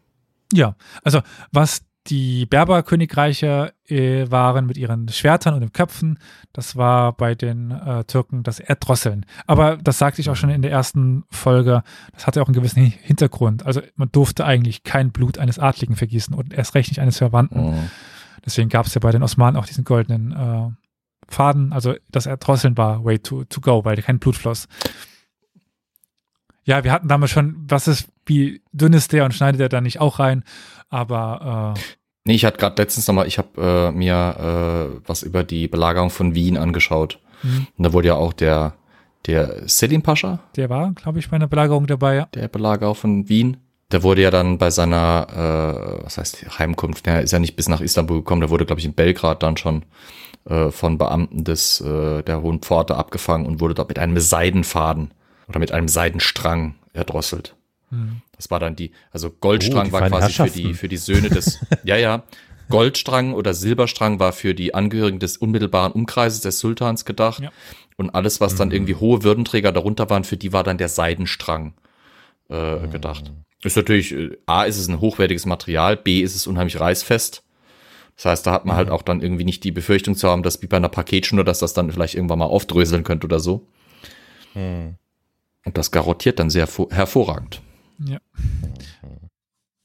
Ja, also was die Berberkönigreiche äh, waren mit ihren Schwertern und den Köpfen, das war bei den äh, Türken das Erdrosseln. Aber das sagte ich auch schon in der ersten Folge, das hatte auch einen gewissen Hin- Hintergrund. Also man durfte eigentlich kein Blut eines Adligen vergießen und erst recht nicht eines Verwandten. Mhm. Deswegen gab es ja bei den Osmanen auch diesen goldenen äh, Faden. Also das Erdrosseln war way to, to go, weil kein Blut floss. Ja, wir hatten damals schon, was ist, wie dünn ist der und schneidet er da nicht auch rein? Aber äh, Nee, ich hatte gerade letztens nochmal, ich habe äh, mir äh, was über die Belagerung von Wien angeschaut. Mhm. Und da wurde ja auch der, der Selim Pascha, der war, glaube ich, bei einer Belagerung dabei. Ja. der Belagerer von Wien, der wurde ja dann bei seiner, äh, was heißt Heimkunft, der ist ja nicht bis nach Istanbul gekommen, der wurde, glaube ich, in Belgrad dann schon äh, von Beamten des äh, der Hohen Pforte abgefangen und wurde dort mit einem Seidenfaden oder mit einem Seidenstrang erdrosselt. Mhm. Das war dann die, also Goldstrang Oh, war quasi für die, für die Söhne des, ja, ja. Goldstrang oder Silberstrang war für die Angehörigen des unmittelbaren Umkreises des Sultans gedacht. Ja. Und alles, was dann irgendwie hohe Würdenträger darunter waren, für die war dann der Seidenstrang äh, gedacht. Ist natürlich, äh, A, ist es ein hochwertiges Material, B, ist es unheimlich reißfest. Das heißt, da hat man halt auch dann irgendwie nicht die Befürchtung zu haben, dass wie bei einer Paketschnur, dass das dann vielleicht irgendwann mal aufdröseln könnte oder so. Und das garottiert dann sehr vo- hervorragend. Ja.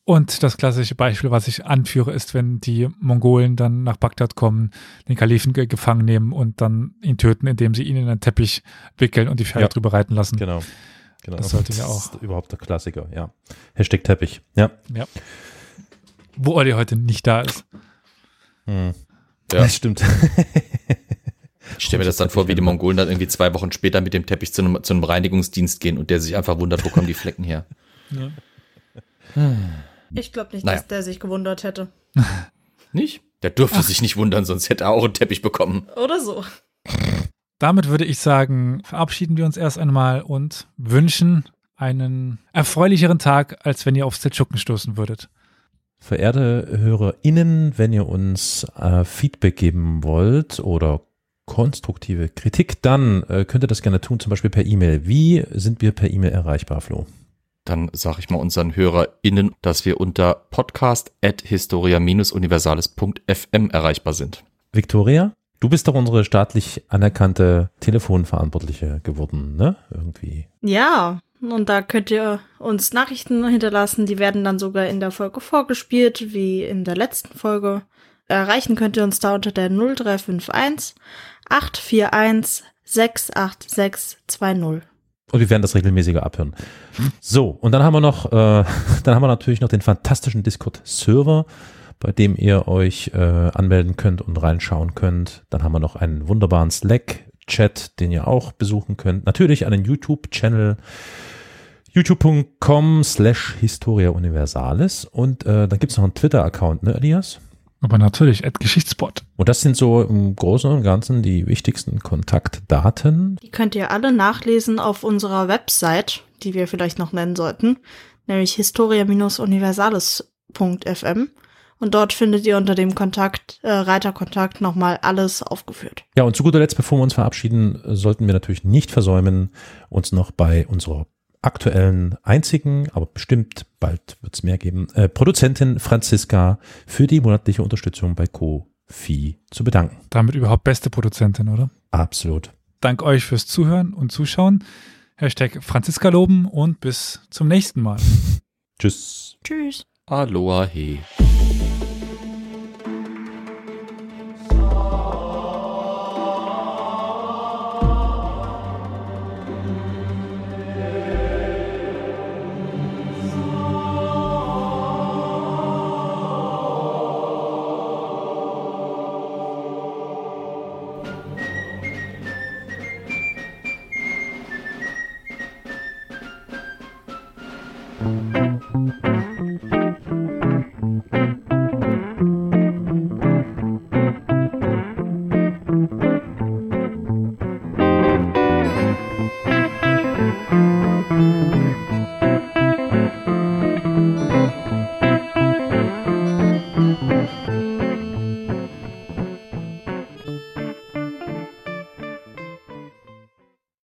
Und das klassische Beispiel, was ich anführe, ist, wenn die Mongolen dann nach Bagdad kommen, den Kalifen ge- gefangen nehmen und dann ihn töten, indem sie ihn in einen Teppich wickeln und die Pferde Ja. drüber reiten lassen. Genau. genau. Das sollte ja ist überhaupt der Klassiker, ja. Hashtag Teppich, ja. Wo Olli heute nicht da ist. Hm. Ja. Das stimmt. Ich stelle mir das dann vor, wie die Mongolen dann irgendwie zwei Wochen später mit dem Teppich zu einem, zu einem Reinigungsdienst gehen und der sich einfach wundert, wo kommen die Flecken her. Ich glaube nicht, Naja. dass der sich gewundert hätte. Nicht? Der dürfte sich nicht wundern, sonst hätte er auch einen Teppich bekommen. Oder so. Damit würde ich sagen, verabschieden wir uns erst einmal und wünschen einen erfreulicheren Tag, als wenn ihr auf Seldschuken stoßen würdet. Verehrte HörerInnen, wenn ihr uns äh, Feedback geben wollt oder konstruktive Kritik, dann äh, könnt ihr das gerne tun, zum Beispiel per E-Mail. Wie sind wir per E-Mail erreichbar, Flo? Dann sage ich mal unseren HörerInnen, dass wir unter podcast.historia-universales.fm erreichbar sind. Victoria, du bist doch unsere staatlich anerkannte Telefonverantwortliche geworden, ne? Irgendwie. Ja, und da könnt ihr uns Nachrichten hinterlassen. Die werden dann sogar in der Folge vorgespielt, wie in der letzten Folge. Erreichen könnt ihr uns da unter der 0351 841 68620. Und wir werden das regelmäßiger abhören. So, und dann haben wir noch, äh, dann haben wir natürlich noch den fantastischen Discord-Server, bei dem ihr euch äh, anmelden könnt und reinschauen könnt. Dann haben wir noch einen wunderbaren Slack-Chat, den ihr auch besuchen könnt. Natürlich einen YouTube-Channel, youtube.com slash Historia Universalis. Und äh, dann gibt es noch einen Twitter-Account, ne, Elias? Aber natürlich, at Geschichtspot. Und das sind so im Großen und Ganzen die wichtigsten Kontaktdaten. Die könnt ihr alle nachlesen auf unserer Website, die wir vielleicht noch nennen sollten, nämlich historia-universales.fm. Und dort findet ihr unter dem Kontakt, äh, Reiter Kontakt nochmal alles aufgeführt. Ja, und zu guter Letzt, bevor wir uns verabschieden, sollten wir natürlich nicht versäumen, uns noch bei unserer aktuellen einzigen, aber bestimmt bald wird es mehr geben, äh, Produzentin Franziska für die monatliche Unterstützung bei Ko-Fi zu bedanken. Damit überhaupt beste Produzentin, oder? Absolut. Dank euch fürs Zuhören und Zuschauen. Hashtag Franziska loben und bis zum nächsten Mal. Tschüss. Tschüss. Aloha he.